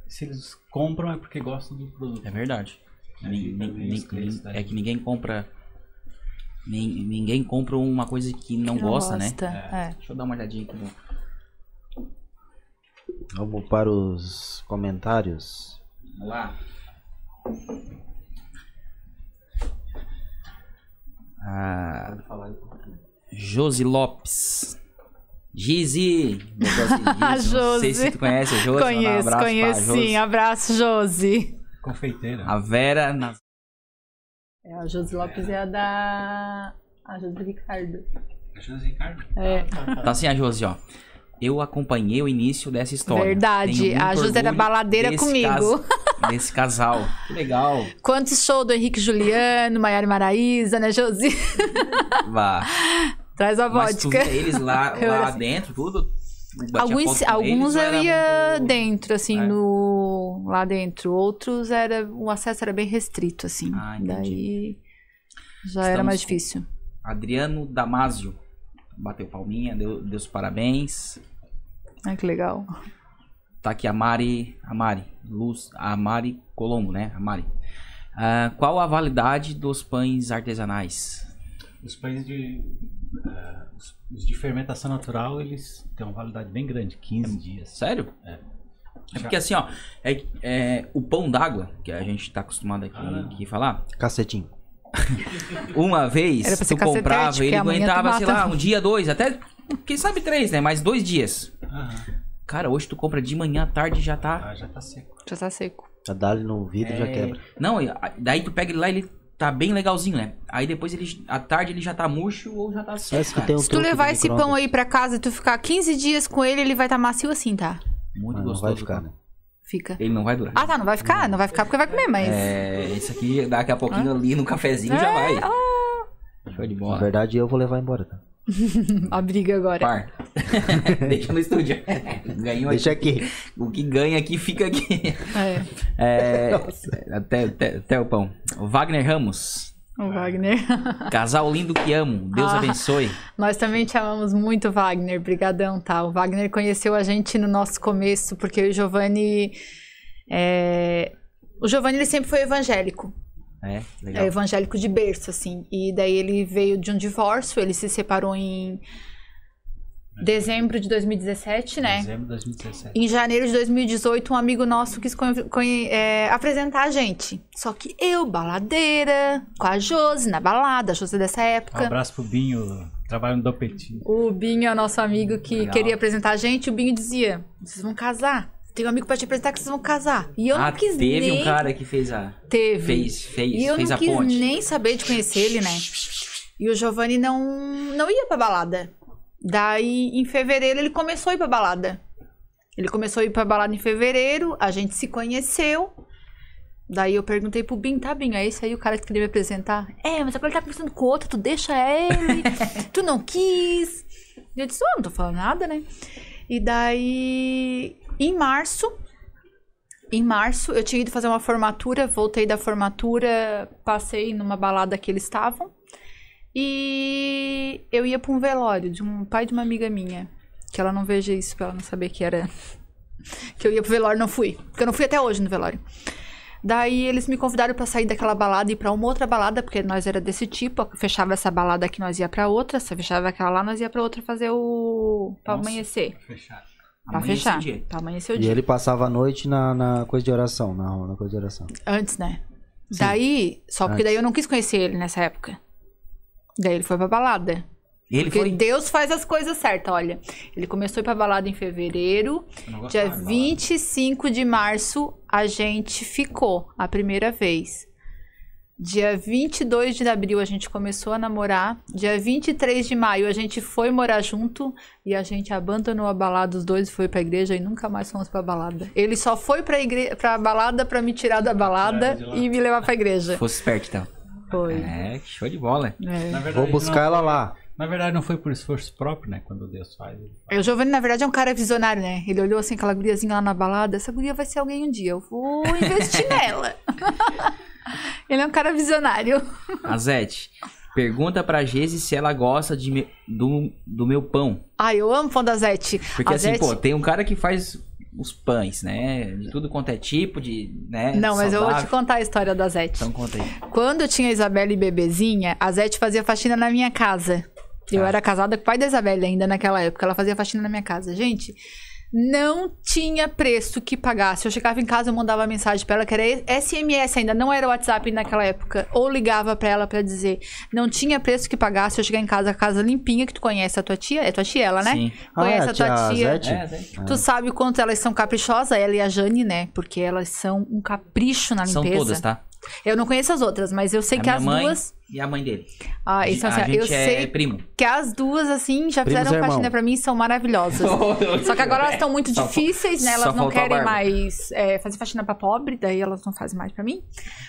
Se eles compram é porque gostam do produto. É verdade. É, é que ninguém compra. Nin- Ninguém compra uma coisa que não Que gosta, gosta, né? é. Deixa eu dar uma olhadinha aqui. Vamos para os comentários. Vamos lá. Ah, Josi Lopes. Gizi. (laughs) Não sei se tu conhece a Josi. mandar um Conheço, abraço conheço sim. Abraço, Josi. Confeiteira. A Vera. Naz- É, a Josi Lopes é a da. A Josi Ricardo. José Ricardo. É. Tá assim a Josi, ó. Eu acompanhei o início dessa história. Verdade. A Josi era baladeira desse comigo. cas- Desse casal. Que legal. Quantos shows do Henrique Juliano, Maiara e Maraísa, né, Josi? Vá. Traz a Mas tu vodka. eles lá, lá assim. dentro, tudo? Batia Alguns, alguns eu era ia muito- dentro, assim, É. no lá dentro. Outros era o acesso era bem restrito, assim. Ah, entendi. Daí já era Estamos mais com- difícil. Adriano Damasio. Bateu palminha, deu, deu os parabéns. Ai, que legal. Tá aqui a Mari. A Mari. Luz. A Mari Colombo, né? A Mari. Ah, qual a validade dos pães artesanais? Os pães de, ah, os- os de fermentação natural, eles têm uma validade bem grande, 15 dias. Sério? É. É Já- porque assim, ó, é, é, o pão d'água, que a gente tá acostumado aqui, Ah. aqui falar, Cacetinho. (laughs) uma vez tu comprava, ele aguentava, sei mata. lá, um dia, dois, até, quem sabe três, né? Mas dois dias. Aham. Cara, hoje tu compra de manhã, à tarde já tá. Ah, já tá seco. Já tá seco. Já dá ali no vidro já É, quebra. Não, e daí tu pega ele lá, ele tá bem legalzinho, né? Aí depois ele, à tarde ele já tá murcho ou já tá seco. Tem um Se tu levar esse pão aí pra casa e tu ficar 15 dias com ele, ele vai estar macio assim, tá? Muito Mas não gostoso. vai ficar, né? Fica. Ele não vai durar. Ah, tá, não vai ficar? Não vai ficar porque vai comer, mas. É, esse aqui daqui a pouquinho ali no cafezinho já vai. Show de Na bola. verdade, eu vou levar embora, tá? (laughs) A briga agora. Par. (laughs) Deixa no estúdio. (laughs) Ganhou Deixa aqui. aqui. O que ganha aqui fica aqui. É, É, até, até, até o pão. O Wagner Ramos. o Wagner. Casal lindo que amo. Deus Ah. abençoe. Nós também te amamos muito, Wagner. Brigadão, tá? O Wagner conheceu a gente no nosso começo, porque o Giovanni. é, O Giovanni ele sempre foi evangélico. É, É legal. evangélico de berço, assim. E daí ele veio de um divórcio, ele se separou em dezembro de 2017, né? Dezembro de 2017. Em janeiro de 2018, um amigo nosso quis é, apresentar a gente. Só que eu, baladeira, com a Josi, na balada, a Josi dessa Um época. abraço pro Binho, trabalho no Dopetinho. O Binho é o nosso amigo que Legal. queria apresentar a gente. O Binho dizia: Vocês vão casar. Tem um amigo pra te apresentar que vocês vão casar. E eu ah, não quis teve nem. um cara que fez a. Teve. Fez, fez, E eu fez não quis ponte. nem saber de conhecer ele, né? E o Giovanni não, não ia pra balada. Daí, em fevereiro, ele começou a ir pra balada. Ele começou a ir pra balada em fevereiro, a gente se conheceu. Daí eu perguntei pro Binho, tá, Binho, é esse aí o cara que queria me apresentar? É, mas agora ele tá conversando com outro, tu deixa ele, (laughs) tu não quis. E eu disse, oh, não tô falando nada, né? E daí, em março, em março, eu tinha ido fazer uma formatura, voltei da formatura, passei numa balada que eles estavam. E eu ia pra um velório de um pai de uma amiga minha. Que ela não veja isso pra ela não saber que era. (laughs) Que eu ia pro velório, não fui. Porque eu não fui até hoje no velório. Daí eles me convidaram pra sair daquela balada e ir pra uma outra balada, porque nós era desse tipo. Fechava essa balada aqui, nós ia pra outra. Se fechava aquela lá, nós ia pra outra fazer o. pra Nossa. amanhecer. Fechado. Pra Amanhã fechar. Pra amanhecer o E dia. ele passava a noite na, na coisa de oração, na, na coisa de oração. Antes, né? Daí, só porque Antes. daí eu não quis conhecer ele nessa época. Daí ele foi pra balada. Ele Porque foi. Deus faz as coisas certas, olha. Ele começou a ir pra balada em fevereiro. Dia gostava de 25 de março, a gente ficou a primeira vez. Dia 22 de abril, a gente começou a namorar. Dia 23 de maio, a gente foi morar junto. E a gente abandonou a balada, os dois foi pra igreja e nunca mais fomos pra balada. Ele só foi pra, igre... pra balada pra me tirar da balada e me levar pra igreja. Fosse esperto, então. Foi. É, show de bola. É. Na verdade, Vou buscar não ela lá. Na verdade, não foi por esforço próprio, né? Quando Deus faz. ele faz. O Giovanni, na verdade, é um cara visionário, né? Ele olhou assim, aquela guriazinha lá na balada. Essa guria vai ser alguém um dia. Eu vou investir (laughs) nela. (laughs) Ele é um cara visionário. (laughs) Azete, pergunta pra Geise se ela gosta de me- do, do meu pão. Ai, eu amo pão da Zete. Porque assim, Zete- pô, tem um cara que faz os pães, né? De tudo quanto é tipo, de. Né, Não, mas eu vou te saudável. contar a história da Zete. Então conta aí. Quando eu tinha a Isabelle bebezinha, a Zete fazia faxina na minha casa. Eu Ah. era casada com o pai da Isabelle ainda naquela época. Ela fazia faxina na minha casa. Gente, não tinha preço que pagasse. Eu chegava em casa, eu mandava mensagem pra ela, que era SMS ainda, não era WhatsApp naquela época. Ou ligava pra ela pra dizer, não tinha preço que pagasse. Eu chegar em casa, a casa limpinha, que tu conhece a tua tia. É tua tia ela, né? Sim. Conhece Ah, a tua tia tia. É, Zete. Tu sabe o quanto elas são caprichosas, ela e a Jane, né? Porque elas são um capricho na limpeza. São todas, tá? Eu não conheço as outras, mas eu sei a que as mãe duas. E a mãe dele. Ah, isso, a assim, gente eu é sei primo. que as duas, assim, já Primos fizeram faxina pra mim e são maravilhosas. (laughs) Só que agora elas estão muito difíceis, né? Elas não a querem mais é, fazer faxina pra pobre, daí elas não fazem mais pra mim.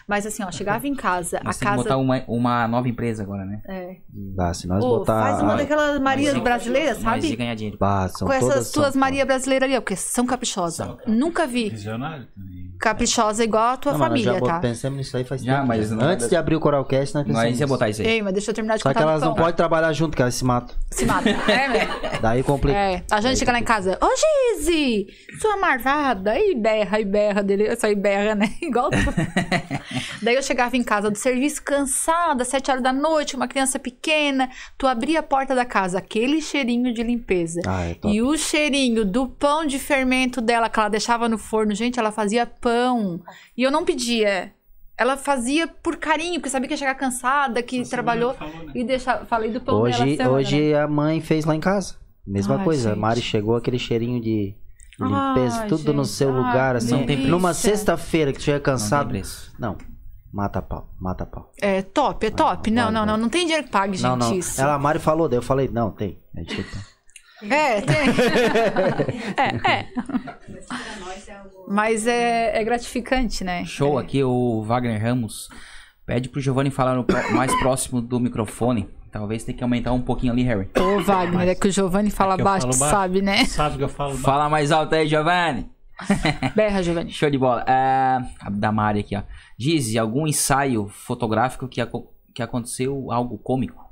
Mas assim, ó, chegava em casa, Nós a casa. botar uma, uma nova empresa agora, né? É. Dá, se nós Ô, botar. faz uma a- daquelas Marias brasileiras, sabe? ganhar dinheiro. Bah, são Com essas todas tuas são- Maria brasileiras ali, ó, porque são caprichosas. Nunca vi Visionário também. caprichosa igual a tua Não, família, já tá? Pensamos nisso aí faz tempo. mas Antes de abrir o Coralcast, nós pensamos Nós ia botar isso aí. Ei, mas deixa eu terminar de Só contar que do elas não podem trabalhar junto, que elas se matam. Se mata. (laughs) É, né? Daí complica. É, a gente chega lá em casa, ô Gizi, sua marvada, aí berra, e berra dele, só aí berra, né? (laughs) Igual tu. (laughs) Daí eu chegava em casa do serviço cansada, sete horas da noite, uma criança pequena, tu abria a porta da casa, aquele cheirinho de limpeza. Ah, é top. E o cheirinho do pão de fermento dela que ela deixava no forno, gente, ela fazia pão. E eu não pedia. Ela fazia por carinho, porque sabia que ia chegar cansada, que Você trabalhou. falou, né? E deixava, falei do pão dela Hoje, semana, né? hoje a mãe fez lá em casa. Mesma Ai, coisa. A gente. Mari chegou aquele cheirinho de limpeza, Ai, tudo no gente, seu ai, lugar, assim. Não tem. Numa sexta-feira que Não tem cansado. preço. Não, mata pau, mata pau. É top, é top. Não, não, não, vale. não tem dinheiro que pague, gente, não, não. isso. Ela, a Mari falou, daí eu falei, não, tem. A gente tem. É, tem. (laughs) é, é. Mas é, é gratificante, né? Show aqui, o Wagner Ramos pede pro Giovanni falar no pró- mais próximo do microfone. Talvez tenha que aumentar um pouquinho ali, Harry. Ô, Wagner, é que o Giovanni fala É baixo, baixo. sabe, né? Sabe que eu falo? Fala mais alto aí, Giovanni. (laughs) Berra, Giovanni. Show de bola. É, a da Mari aqui, ó. Diz, algum ensaio fotográfico que, que aconteceu algo cômico?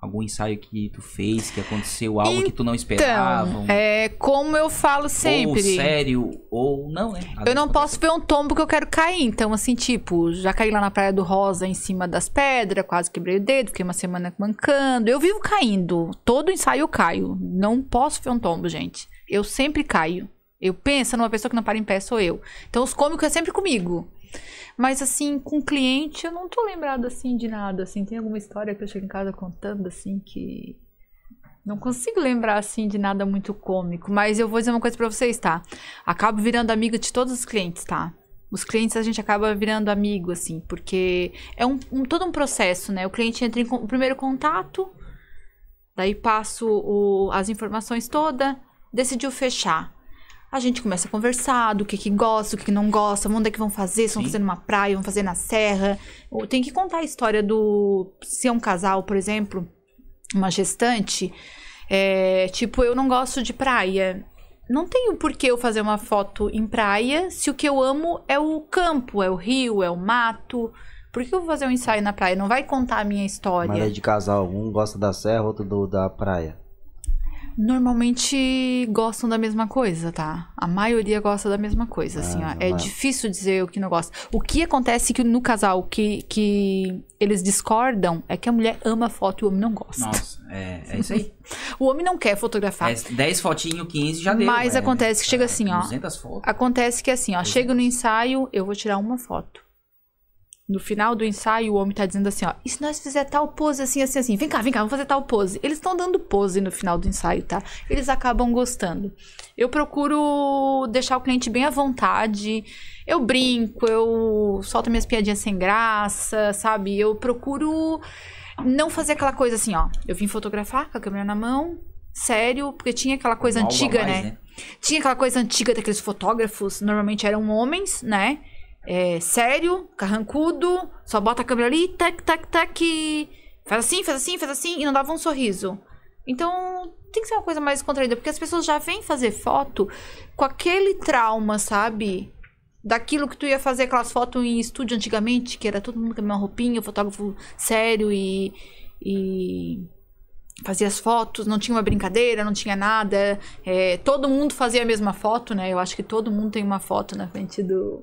Algum ensaio que tu fez, que aconteceu algo que tu não esperava? Então, um- é como eu falo Ou sempre. sério, ou não, né? Às Eu não posso ver um tombo que eu quero cair. Então, assim, tipo, já caí lá na Praia do Rosa, em cima das pedras, quase quebrei o dedo, fiquei uma semana mancando. Eu vivo caindo. Todo ensaio eu caio. Não posso ver um tombo, gente. Eu sempre caio. Eu penso numa pessoa que não para em pé, sou eu. Então, os cômicos é sempre comigo. Mas, assim, com cliente, eu não tô lembrada, assim, de nada, assim. Tem alguma história que eu chego em casa contando, assim, que... Não consigo lembrar, assim, de nada muito cômico. Mas eu vou dizer uma coisa pra vocês, tá? Acabo virando amiga de todos os clientes, tá? Os clientes a gente acaba virando amigo, assim, porque é um, um- todo um processo, né? O cliente entra em primeiro contato, daí passo o- as informações todas, decidiu fechar. A gente começa a conversar do que que gosta, do que que não gosta, onde é que vão fazer, se vão fazer numa praia, vão fazer na serra. Tem que contar a história do... Se é um casal, por exemplo, uma gestante, é, tipo, eu não gosto de praia. Não tenho por que eu fazer uma foto em praia se o que eu amo é o campo, é o rio, é o mato. Por que eu vou fazer um ensaio na praia? Não vai contar a minha história. Mas é de casal, um gosta da serra, outro do, da praia. Normalmente gostam da mesma coisa, tá? A maioria gosta da mesma coisa, assim, Ah, ó. É mas- difícil dizer o que não gosta. O que acontece que no casal que, que eles discordam é que a mulher ama foto e o homem não gosta. Nossa, é, é isso aí. (laughs) O homem não quer fotografar. É 10 fotinhos, 15 já deu. Mas é. acontece que chega É, assim, ó. 200 fotos. Acontece que assim, ó, chego no ensaio, eu vou tirar uma foto. No final do ensaio, o homem tá dizendo assim, ó, e se nós fizer tal pose assim, assim, assim, vem cá, vem cá, vamos fazer tal pose. Eles estão dando pose no final do ensaio, tá? Eles acabam gostando. Eu procuro deixar o cliente bem à vontade. Eu brinco, eu solto minhas piadinhas sem graça, sabe? Eu procuro não fazer aquela coisa assim, ó. Eu vim fotografar com a câmera na mão, sério, porque tinha aquela coisa antiga, mais, né? Tinha aquela coisa antiga daqueles fotógrafos, normalmente eram homens, né? É, sério, carrancudo, só bota a câmera ali, tac, tac, tac, faz assim, faz assim, faz assim, e não dava um sorriso. Então, tem que ser uma coisa mais contraída, porque as pessoas já vêm fazer foto com aquele trauma, sabe? Daquilo que tu ia fazer aquelas fotos em estúdio antigamente, que era todo mundo com a mesma roupinha, fotógrafo sério e, e fazia as fotos, não tinha uma brincadeira, não tinha nada. É, todo mundo fazia a mesma foto, né? Eu acho que todo mundo tem uma foto na frente do,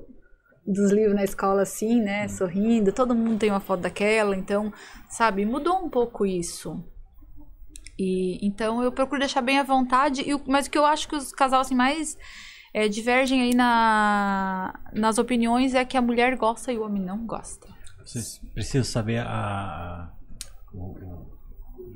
dos livros na escola assim, né? Sorrindo, todo mundo tem uma foto daquela, então, sabe, mudou um pouco isso. E então eu procuro deixar bem à vontade, e, mas o que eu acho que os casais assim, mais é, divergem aí na, nas opiniões é que a mulher gosta e o homem não gosta. Vocês precisam saber a, o,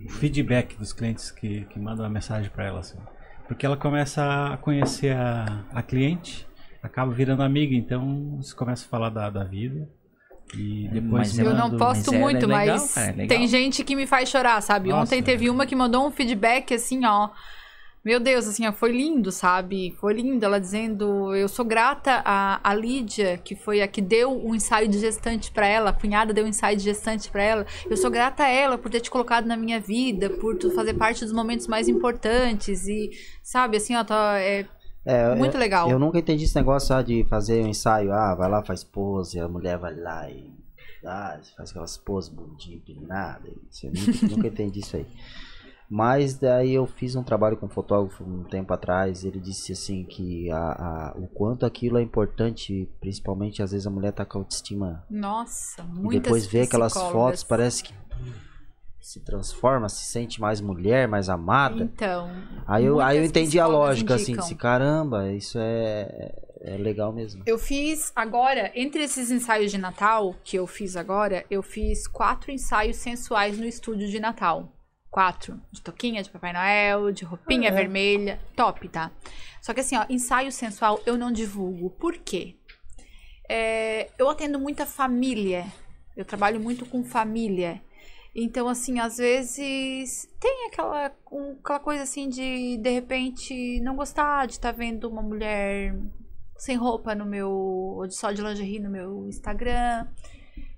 o feedback dos clientes que, que mandam a mensagem para ela. Assim. Porque ela começa a conhecer a, a cliente, acaba virando amiga, então você começa a falar da, da vida. E depois Mas manda- Eu não posto mas é muito, legal, mas cara, é tem gente que me faz chorar, sabe? Nossa, Ontem teve é. uma que mandou um feedback assim, ó. Meu Deus, assim, ó, foi lindo, sabe? Foi lindo. Ela dizendo, eu sou grata a, a Lídia, que foi a que deu um ensaio de gestante pra ela, a cunhada deu um ensaio de gestante pra ela. Eu sou grata a ela por ter te colocado na minha vida, por tu fazer parte dos momentos mais importantes e, sabe, assim, ó, tá, é É, muito eu, legal. eu nunca entendi esse negócio ah, de fazer um ensaio. Ah, vai lá, faz pose, a mulher vai lá e ah, faz aquelas poses bonitinhas, nada. Eu nunca, (laughs) nunca entendi isso aí. Mas daí eu fiz um trabalho com um fotógrafo um tempo atrás. Ele disse assim que a, a- o quanto aquilo é importante, principalmente às vezes a mulher tá com autoestima. Nossa, E muitas depois vê aquelas fotos, parece que se transforma, se sente mais mulher, mais amada. Então, Aí eu, aí eu entendi a lógica, assim, indicam. disse, caramba, isso é, é legal mesmo. Eu fiz agora, entre esses ensaios de Natal que eu fiz agora, eu fiz quatro ensaios sensuais no estúdio de Natal. Quatro. De toquinha de Papai Noel, de roupinha É. vermelha. Top, tá? Só que assim, ó, ensaio sensual eu não divulgo. Por quê? É, eu atendo muita família. Eu trabalho muito com família. Então, assim, às vezes tem aquela, um- aquela coisa assim de, de repente, não gostar de estar vendo uma mulher sem roupa no meu. ou de só de lingerie no meu Instagram.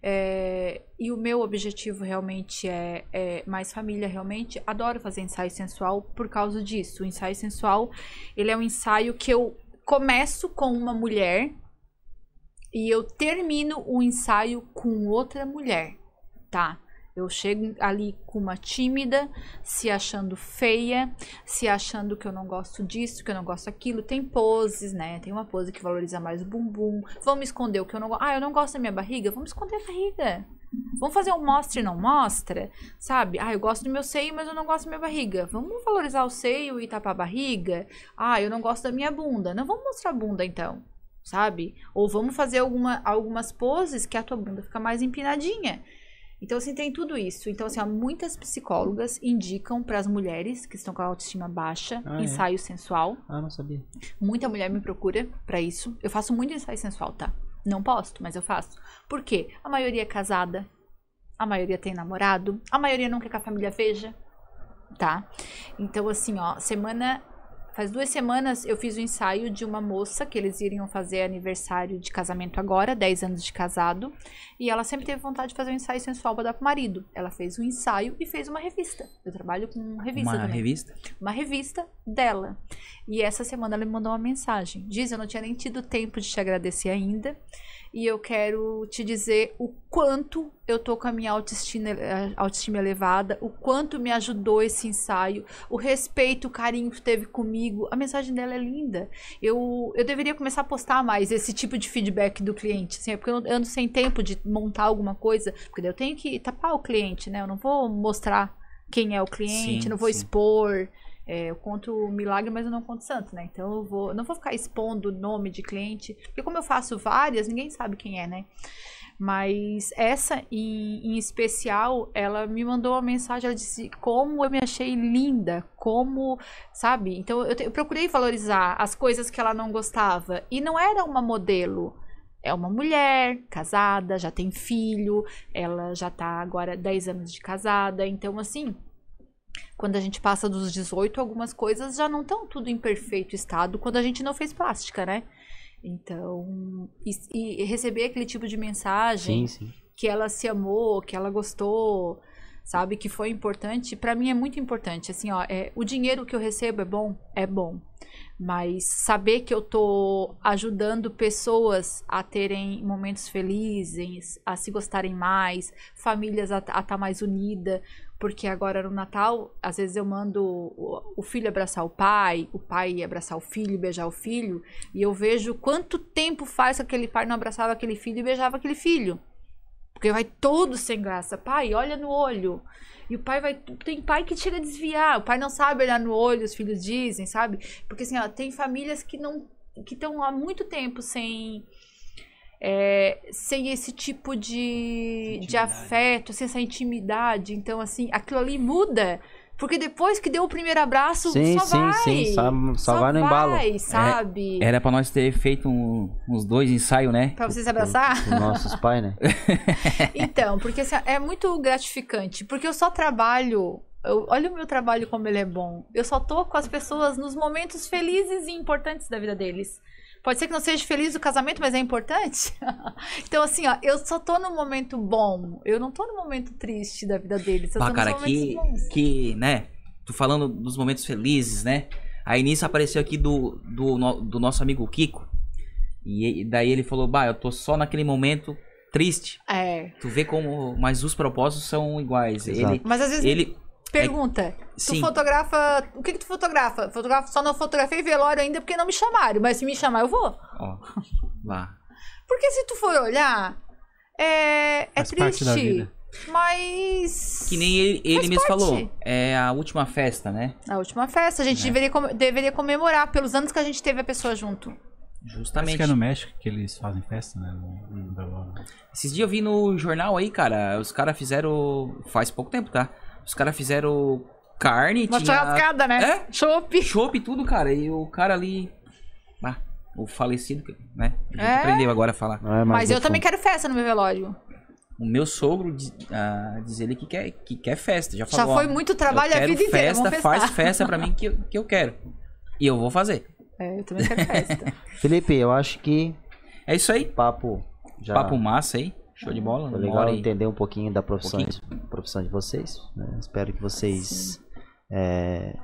É, e o meu objetivo realmente é, é mais família, realmente. Adoro fazer ensaio sensual por causa disso. O ensaio sensual, ele é um ensaio que eu começo com uma mulher e eu termino o ensaio com outra mulher, tá? Eu chego ali com uma tímida, se achando feia, se achando que eu não gosto disso, que eu não gosto daquilo. Tem poses, né? Tem uma pose que valoriza mais o bumbum. Vamos esconder o que eu não gosto. Ah, eu não gosto da minha barriga? Vamos esconder a barriga. Vamos fazer um mostra e não mostra, sabe? Ah, eu gosto do meu seio, mas eu não gosto da minha barriga. Vamos valorizar o seio e tapar a barriga? Ah, eu não gosto da minha bunda. Não vamos mostrar a bunda então, sabe? Ou vamos fazer alguma, algumas poses que a tua bunda fica mais empinadinha. Então, assim, tem tudo isso. Então, assim, ó, muitas psicólogas indicam para as mulheres que estão com a autoestima baixa Ah, é? ensaio sensual. Ah, não sabia. Muita mulher me procura pra isso. Eu faço muito ensaio sensual, tá? Não posto, mas eu faço. Por quê? A maioria é casada, a maioria tem namorado, a maioria não quer que a família veja, tá? Então, assim, ó, semana. Faz duas semanas eu fiz o ensaio de uma moça que eles iriam fazer aniversário de casamento agora, 10 anos de casado. E ela sempre teve vontade de fazer um ensaio sensual pra dar pro marido. Ela fez um ensaio e fez uma revista. Eu trabalho com revista Uma também revista? uma revista dela. E essa semana ela me mandou uma mensagem. Diz, eu não tinha nem tido tempo de te agradecer ainda. E eu quero te dizer o quanto eu tô com a minha autoestima, eh, autoestima elevada, o quanto me ajudou esse ensaio, o respeito, o carinho que teve comigo. A mensagem dela é linda. Eu, eu deveria começar a postar mais esse tipo de feedback do cliente, assim, porque eu ando sem tempo de montar alguma coisa, porque daí eu tenho que tapar o cliente, né? Eu não vou mostrar quem é o cliente, Sim, não vou sim. expor. É, eu conto milagre, mas eu não conto santo, né? Então eu vou, não vou ficar expondo o nome de cliente, porque como eu faço várias, ninguém sabe quem é, né? Mas essa em, em especial, ela me mandou uma mensagem, ela disse como eu me achei linda, como, sabe? Então eu, te- eu procurei valorizar as coisas que ela não gostava. E não era uma modelo. É uma mulher casada, já tem filho, ela já tá agora 10 anos de casada. Então, assim, quando a gente passa dos 18, algumas coisas já não estão tudo em perfeito estado quando a gente não fez plástica, né? Então, e, e receber aquele tipo de mensagem Sim, sim. que ela se amou, que ela gostou, sabe, que foi importante, pra mim é muito importante. Assim, ó, é, o dinheiro que eu recebo é bom, é bom. Mas saber que eu tô ajudando pessoas a terem momentos felizes, a se gostarem mais, famílias a estar mais unida, porque agora no Natal, às vezes eu mando o, o filho abraçar o pai, o pai abraçar o filho, beijar o filho, e eu vejo quanto tempo faz que aquele pai não abraçava aquele filho e beijava aquele filho. Porque vai todo sem graça. Pai, olha no olho. E o pai vai. Tem pai que chega a desviar. O pai não sabe olhar no olho, os filhos dizem, sabe? Porque assim, ó, tem famílias que não. que estão há muito tempo sem. é, sem esse tipo de, de afeto, sem essa intimidade. Então, assim, aquilo ali muda. Porque depois que deu o primeiro abraço, Sim, só sim, vai. sim. Só, só vai no embalo. vai, sabe? Era pra nós ter feito um- uns dois ensaios, né? Pra você se abraçar? Os nossos pais, né? (laughs) Então, porque assim, é muito gratificante. Porque eu só trabalho. eu- olha o meu trabalho como ele é bom. Eu só tô com as pessoas nos momentos felizes e importantes da vida deles. Pode ser que não seja feliz o casamento, mas é importante. (laughs) então, assim, ó, eu só tô no momento bom. Eu não tô no momento triste da vida deles. Eu Bah, tô cara, que, bons. que, né? Tô falando dos momentos felizes, né? Aí nisso apareceu aqui do, do, do nosso amigo Kiko. E e daí ele falou, bah, eu tô só naquele momento triste. É. Tu vê como. Mas os propósitos são iguais. Exato. Ele. Mas às vezes Ele. Pergunta. Tu Sim. fotografa. O que, que tu fotografa? Fotografa, só não fotografei velório ainda porque não me chamaram. Mas se me chamar, eu vou. Ó. Lá. Porque se tu for olhar, é, é triste. da vida. Mas. Que nem ele, ele mesmo parte. falou. É a última festa, né? Na última festa, a gente É. deveria, com- deveria comemorar pelos anos que a gente teve a pessoa junto. Acho Justamente. que é no México que eles fazem festa, né? No- no. Esses dias eu vi no jornal aí, cara. Os caras fizeram. Faz pouco tempo, tá? Os caras fizeram carne, Uma tinha churrascada, né? É? Chopp. chopp e tudo, cara. E o cara ali. Ah, o falecido, né? A gente É? aprendeu agora a falar. Não é Mas eu também quero festa no meu velório. O meu sogro diz, ah, diz ele que quer, que quer festa. Já Já falou. foi ó, muito trabalho a vida inteira. festa, Vamos faz festa pra mim que, eu- que eu quero. E eu vou fazer. É, eu também quero festa. (laughs) Felipe, eu acho que É isso aí. papo já Papo massa aí. Show de bola. foi legal entender um pouquinho da profissão, profissão de vocês. né? Espero que vocês é...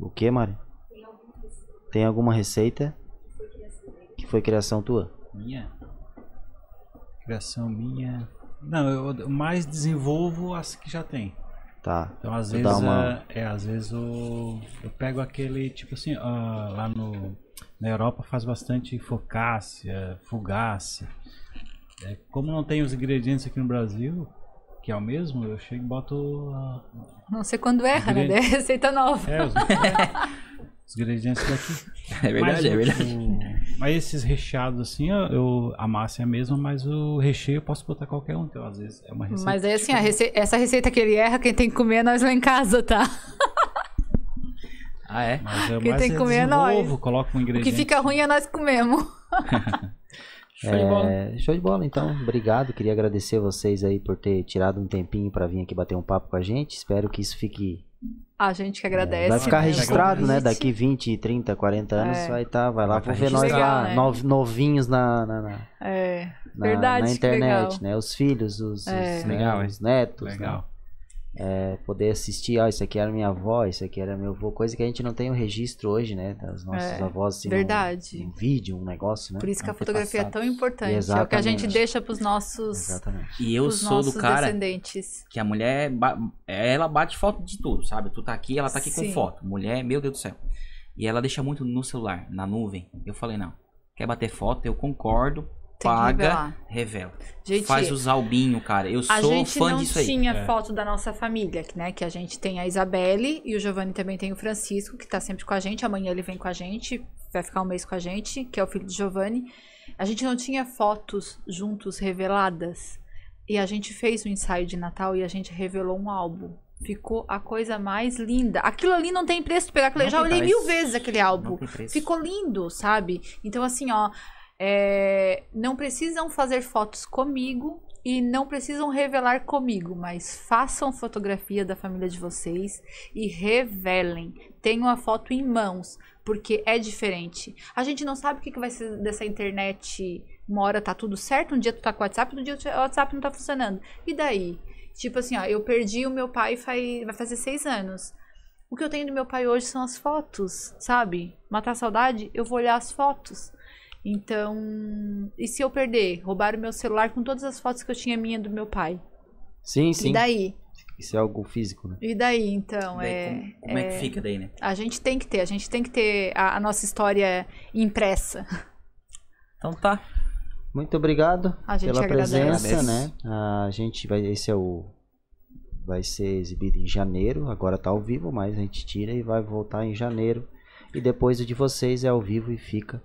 O que, Mari? Tem alguma receita que foi criação tua? Minha? Criação minha. Não, eu mais desenvolvo as que já tem. Tá. Então, às Tu vezes, uma- é, é, às vezes eu, eu pego aquele, tipo assim, ah, lá no, na Europa faz bastante focácia, fugácia. É, como não tem os ingredientes aqui no Brasil, que é o mesmo, eu chego e boto ah, Não sei quando erra, né? É receita nova. é, os, (laughs) os ingredientes daqui. É verdade, Mas é verdade. o- (laughs) mas esses recheados assim, ó, eu, a massa é a mesma, mas o recheio eu posso botar qualquer um. Então, às vezes, é uma receita. Mas aí, assim, a rece- essa receita que ele erra, quem tem que comer é nós lá em casa, tá? Ah, é? Mas quem mais tem que comer é nós. coloco um O ingrediente. que fica ruim é nós que comemos. (laughs) Show de bola. É, show de bola, então. Obrigado. Queria agradecer vocês aí por ter tirado um tempinho pra vir aqui bater um papo com a gente. Espero que isso fique A gente que agradece. Vai ficar né, o registrado, né? Daqui 20, 30, 40 anos É. vai tá, vai lá, Vai ver nós registrado. lá, Legal, né? nov- novinhos na, na, na, É, na- Verdade, na internet, legal. né? Os filhos, os, É. os, né, Legal, os netos, né? É, poder assistir, ó, isso aqui era minha avó, isso aqui era meu avô, coisa que a gente não tem o registro hoje, né? Das nossas É, avós, assim, verdade. Um, um vídeo, um negócio, né? Por isso que a fotografia é tão importante. É o que a gente deixa pros nossos, Exatamente. E eu sou do cara descendentes. que a mulher, ba- ela bate foto de tudo, sabe? Tu tá aqui, ela tá aqui Sim. com foto. Mulher, meu Deus do céu. E ela deixa muito no celular, na nuvem. Eu falei, não. Quer bater foto? Eu concordo. Tem que paga, revelar. revela. Gente, Faz os albinhos, cara. Eu a sou gente fã não disso aí. tinha É. foto da nossa família, né? Que a gente tem a Isabelle e o Giovanni também tem o Francisco, que tá sempre com a gente. Amanhã ele vem com a gente vai ficar um mês com a gente, que é o filho de Giovanni. A gente não tinha fotos juntos reveladas. E a gente fez um ensaio de Natal e a gente revelou um álbum. Ficou a coisa mais linda. Aquilo ali não tem preço pegar aquilo. Eu Não já olhei preço. mil vezes aquele Não álbum. Ficou lindo, sabe? Então, assim, ó. É, não precisam fazer fotos comigo e não precisam revelar comigo, mas façam fotografia da família de vocês e revelem. Tenham a foto em mãos, porque é diferente. A gente não sabe o que, vai ser dessa internet. Uma hora tá tudo certo, um dia tu tá com o WhatsApp, outro dia o WhatsApp não tá funcionando. E daí? Tipo assim, ó, eu perdi o meu pai faz, vai fazer seis anos. O que eu tenho do meu pai hoje são as fotos, sabe? Matar a saudade, eu vou olhar as fotos. Então, e se eu perder? Roubar o meu celular com todas as fotos que eu tinha minha do meu pai. Sim, E sim. daí? Isso é algo físico, né? E daí, então? Daí, é, como como é... que fica daí, né? A gente tem que ter, a gente tem que ter a, a nossa história impressa. Então tá. Muito obrigado A gente pela agradece. presença, né? A gente vai. Esse é o. Vai ser exibido em janeiro. Agora tá ao vivo, mas a gente tira e vai voltar em janeiro. E depois o de vocês é ao vivo e fica.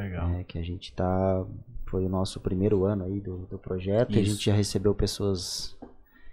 Legal. né? Que a gente tá. Foi o nosso primeiro ano aí do, do projeto. E a Isso. gente já recebeu pessoas.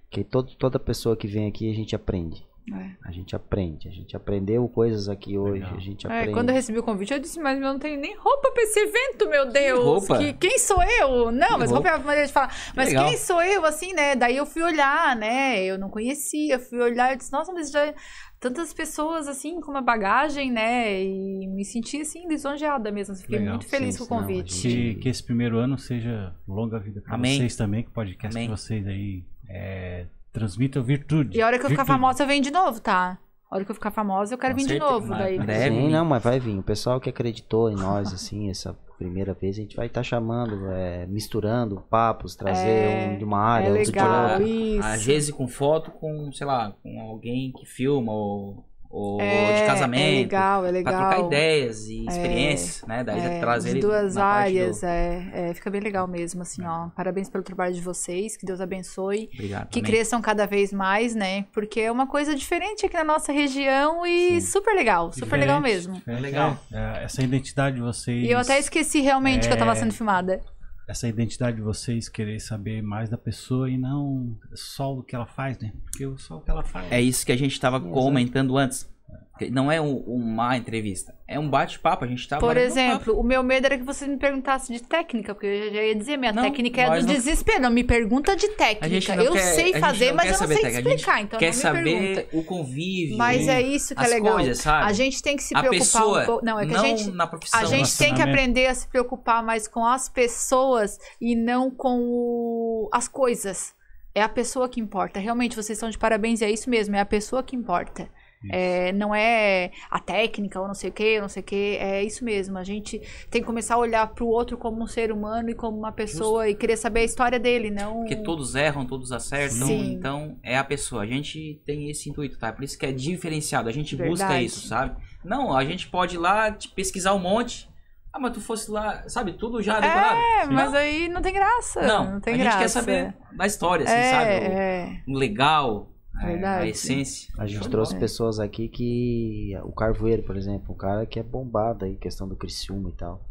Que todo, toda pessoa que vem aqui a gente aprende. É. A gente aprende. A gente aprendeu coisas aqui hoje. Legal. A gente É, aprende. quando eu recebi o convite, eu disse, mas eu não tenho nem roupa pra esse evento, meu Deus. roupa? Que- quem sou eu? Não, mas roupa roupa? é a maneira de falar. Mas legal. quem sou eu, assim, né? Daí eu fui olhar, né? Eu não conhecia, fui olhar e disse, nossa, mas já tantas pessoas, assim, com uma bagagem, né? E me senti, assim, lisonjeada mesmo. Fiquei Legal. muito feliz Sim, com o não, convite. gente- Que, que esse primeiro ano seja longa vida para vocês também, que o podcast de vocês aí é, transmitam virtude. E a hora que eu ficar Virtude. famosa, eu venho de novo, tá? A hora que eu ficar famosa, eu quero Com vir de certeza, novo. mas Daí. deve Sim, não, mas vai vir. O pessoal que acreditou em nós, assim, essa primeira vez, a gente vai estar chamando, é, misturando papos, trazer É, um de uma área, É outro de legal, outra. isso. A Gese com foto com, sei lá, com alguém que filma ou, ou é, de casamento. É legal, é legal. Pra trocar ideias e experiências, né? Daí É, trazer de ele duas na parte do- áreas, é, é, fica bem legal mesmo, assim, ó. Parabéns pelo trabalho de vocês, que Deus abençoe, Obrigado. que também. cresçam cada vez mais, né? Porque é uma coisa diferente aqui na nossa região e Sim. super legal, super legal Diferente. mesmo. É, Legal. é, essa identidade de vocês. E eu até esqueci realmente que eu tava É. sendo filmada. Essa identidade de vocês querer saber mais da pessoa e não só o que ela faz, né? Porque só o que ela faz. É isso que a gente estava comentando antes. Que Não é um- uma entrevista, é um bate-papo. A gente tá Por exemplo, o meu medo era que você me perguntasse de técnica, porque eu já ia dizer, minha Não, técnica é do não- desespero. Não me pergunta de técnica. eu quer- sei fazer, mas eu não sei técnica, explicar, então Quer não me pergunta. saber o convívio, Mas é isso que as é legal. coisas, sabe? A gente tem que se a preocupar pessoa, um pouco. Não, é que não a gente. na profissão. A gente tem que aprender a se preocupar mais com as pessoas e não com o- as coisas. É a pessoa que importa. Realmente, vocês estão de parabéns, e é isso mesmo, é a pessoa que importa. É, não é a técnica ou não sei o que, não sei o que, é isso mesmo. A gente tem que começar a olhar pro outro como um ser humano e como uma pessoa e querer saber a história dele, não. Porque todos erram, todos acertam, Sim. então é a pessoa. A gente tem esse intuito, tá? Por isso que é diferenciado. A gente busca Verdade. isso, sabe? Não, a gente pode ir lá pesquisar um monte. Ah, mas tu fosse lá, sabe? Tudo já decorado. É, mas aí não tem graça. Não, Não, tem a graça. gente quer saber da história, assim, é, sabe? É, O, o legal, Verdade. a essência. A gente trouxe pessoas aqui que. O Carvoeiro, por exemplo, um cara que é bombado aí, questão do Criciúma e tal.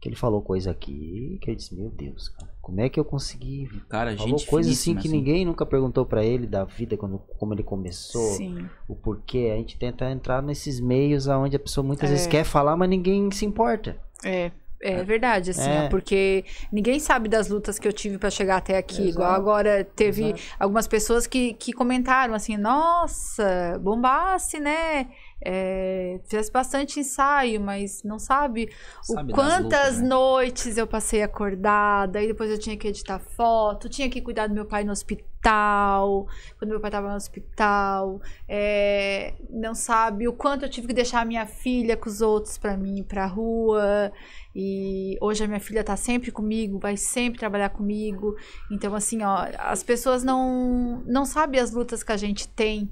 Que ele falou coisa aqui que eu disse, meu Deus, cara, como é que eu consegui. Cara, Falou gente coisa assim que ninguém nunca perguntou pra ele da vida, quando, como ele começou, sim. o porquê. A gente tenta entrar nesses meios aonde a pessoa muitas É. vezes quer falar, mas ninguém se importa. É, é verdade, assim, É. porque ninguém sabe das lutas que eu tive pra chegar até aqui. Exato, Igual agora teve exato. algumas pessoas que, que comentaram assim, nossa, bombasse, né? É, fizesse bastante ensaio, mas não sabe Sabe o quantas lutas, né? noites eu passei acordada, e depois eu tinha que editar foto, tinha que cuidar do meu pai no hospital, quando meu pai estava no hospital, é, não sabe o quanto eu tive que deixar a minha filha com os outros para mim ir pra rua, e hoje a minha filha tá sempre comigo, vai sempre trabalhar comigo, então assim, ó, as pessoas não, não sabem as lutas que a gente tem,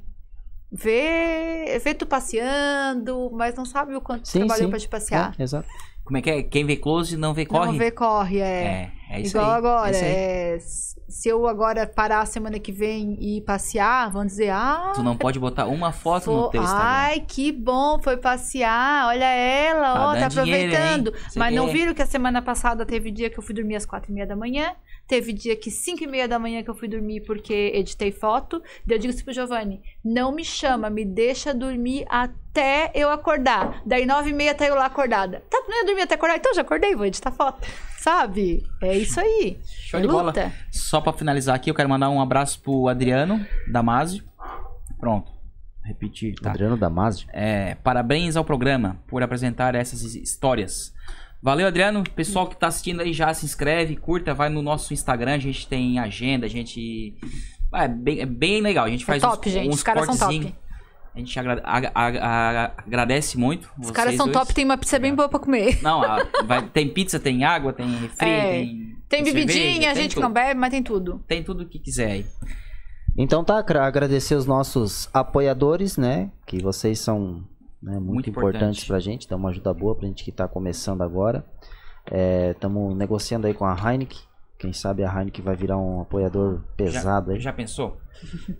vê, vê tu passeando, mas não sabe o quanto tu Sim, trabalhou sim. pra te passear. É, exato. Como é que é? Quem vê close não vê corre? Não vê, corre, é. É, É isso Igual aí. agora, é isso aí. é, se eu agora parar a semana que vem e passear, vão dizer, ah, Tu não pode botar uma foto no Fo- teu Instagram. Ai, que bom, foi passear. Olha ela, Tá ó, tá dinheiro, aproveitando. hein? Sei Mas não viram que a semana passada teve dia que eu fui dormir às quatro e meia da manhã, teve dia que cinco e meia da manhã que eu fui dormir porque editei foto. Daí eu digo assim pro Giovanni, não me chama, me deixa dormir até eu acordar. Daí nove e meia tá eu lá acordada. Tá, não ia dormir até acordar? Então já acordei, vou editar foto. Sabe? É isso aí. Show é de bola. luta. Só pra finalizar aqui, eu quero mandar um abraço pro Adriano Damasio. Pronto. Repetir, tá? Adriano Damasio. É, parabéns ao programa por apresentar essas his- histórias. Valeu, Adriano. Pessoal que tá assistindo aí já se inscreve, curta, vai no nosso Instagram, a gente tem agenda, a gente. É bem, é bem legal. A gente É faz top, uns, gente. uns Os caras são top. A gente agra- a- a- a- agradece muito. Os caras são dois. top, tem uma pizza bem boa pra comer. Não, a- vai- tem pizza, tem água, tem (laughs) refri, É. tem. Tem bebidinha, cerveja, a gente tudo. não bebe, mas tem tudo. Tem tudo o que quiser aí. Então tá, agra- agradecer os nossos apoiadores, né? Que vocês são né, muito, Muito importantes importante. pra gente, dão uma ajuda boa pra gente que tá começando agora. Estamos negociando aí com a Heineken. Quem sabe a Heineken vai virar um apoiador pesado aí. Já pensou?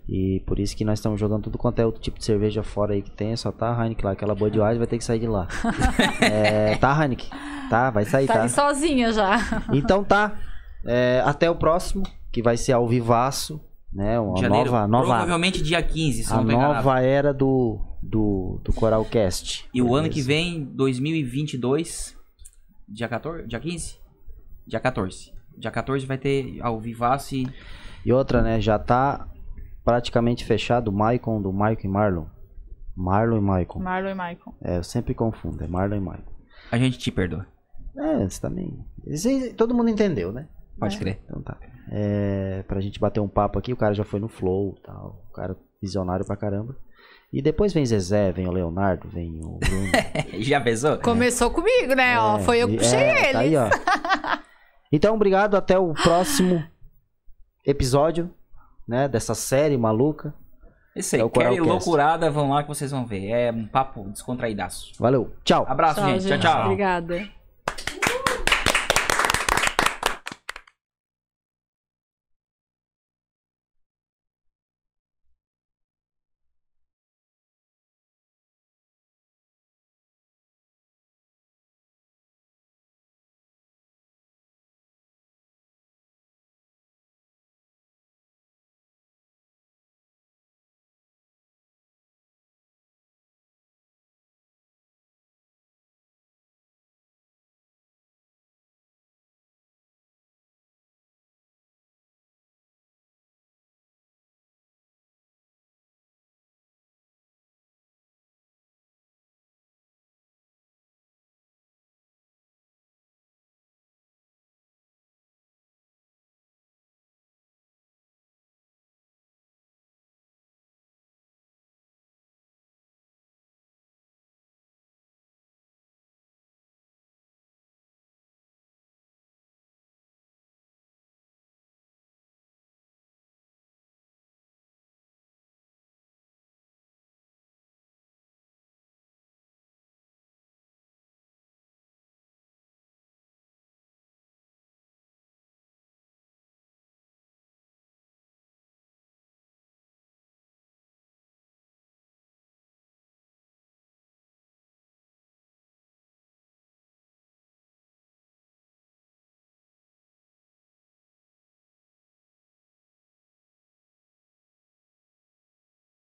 E por isso que nós estamos jogando tudo quanto é outro tipo de cerveja fora aí que tem, só tá a Heineken lá. Aquela Budweiser vai ter que sair de lá. (laughs) é, tá, Heineken? Tá, vai sair, Tá tá? ali sozinha já. Então tá. É, até o próximo, que vai ser ao vivaço, né? Uma Janeiro, nova, nova, Provavelmente dia 15, se a não enganado. nova era do, do, do Coralcast. E o ano que vem, 2022, dia 14? Dia 15? Dia 14. Dia 14 vai ter ao vivaço e E outra, né? Já tá praticamente fechado o Maicon do Maicon e Marlon. Marlon e Maicon. Marlon e Michael. É, eu sempre confundo, é Marlon e Maicon. a gente te perdoa. É, você também. Todo mundo entendeu, né? Pode É. crer. Então tá. É, pra gente bater um papo aqui, o cara já foi no Flow tal. O cara visionário pra caramba. E depois vem Zezé, vem o Leonardo, vem o Bruno. (laughs) Já pensou? Começou comigo, né? ó, foi eu que e- puxei é, ele. tá aí, ó. (laughs) Então, obrigado. Até o próximo episódio, né? Dessa série maluca. Isso aí, É o querem loucurada, vão lá que vocês vão ver. É um papo descontraídaço. Valeu. Tchau. Abraço, gente. Tchau, tchau. Obrigada.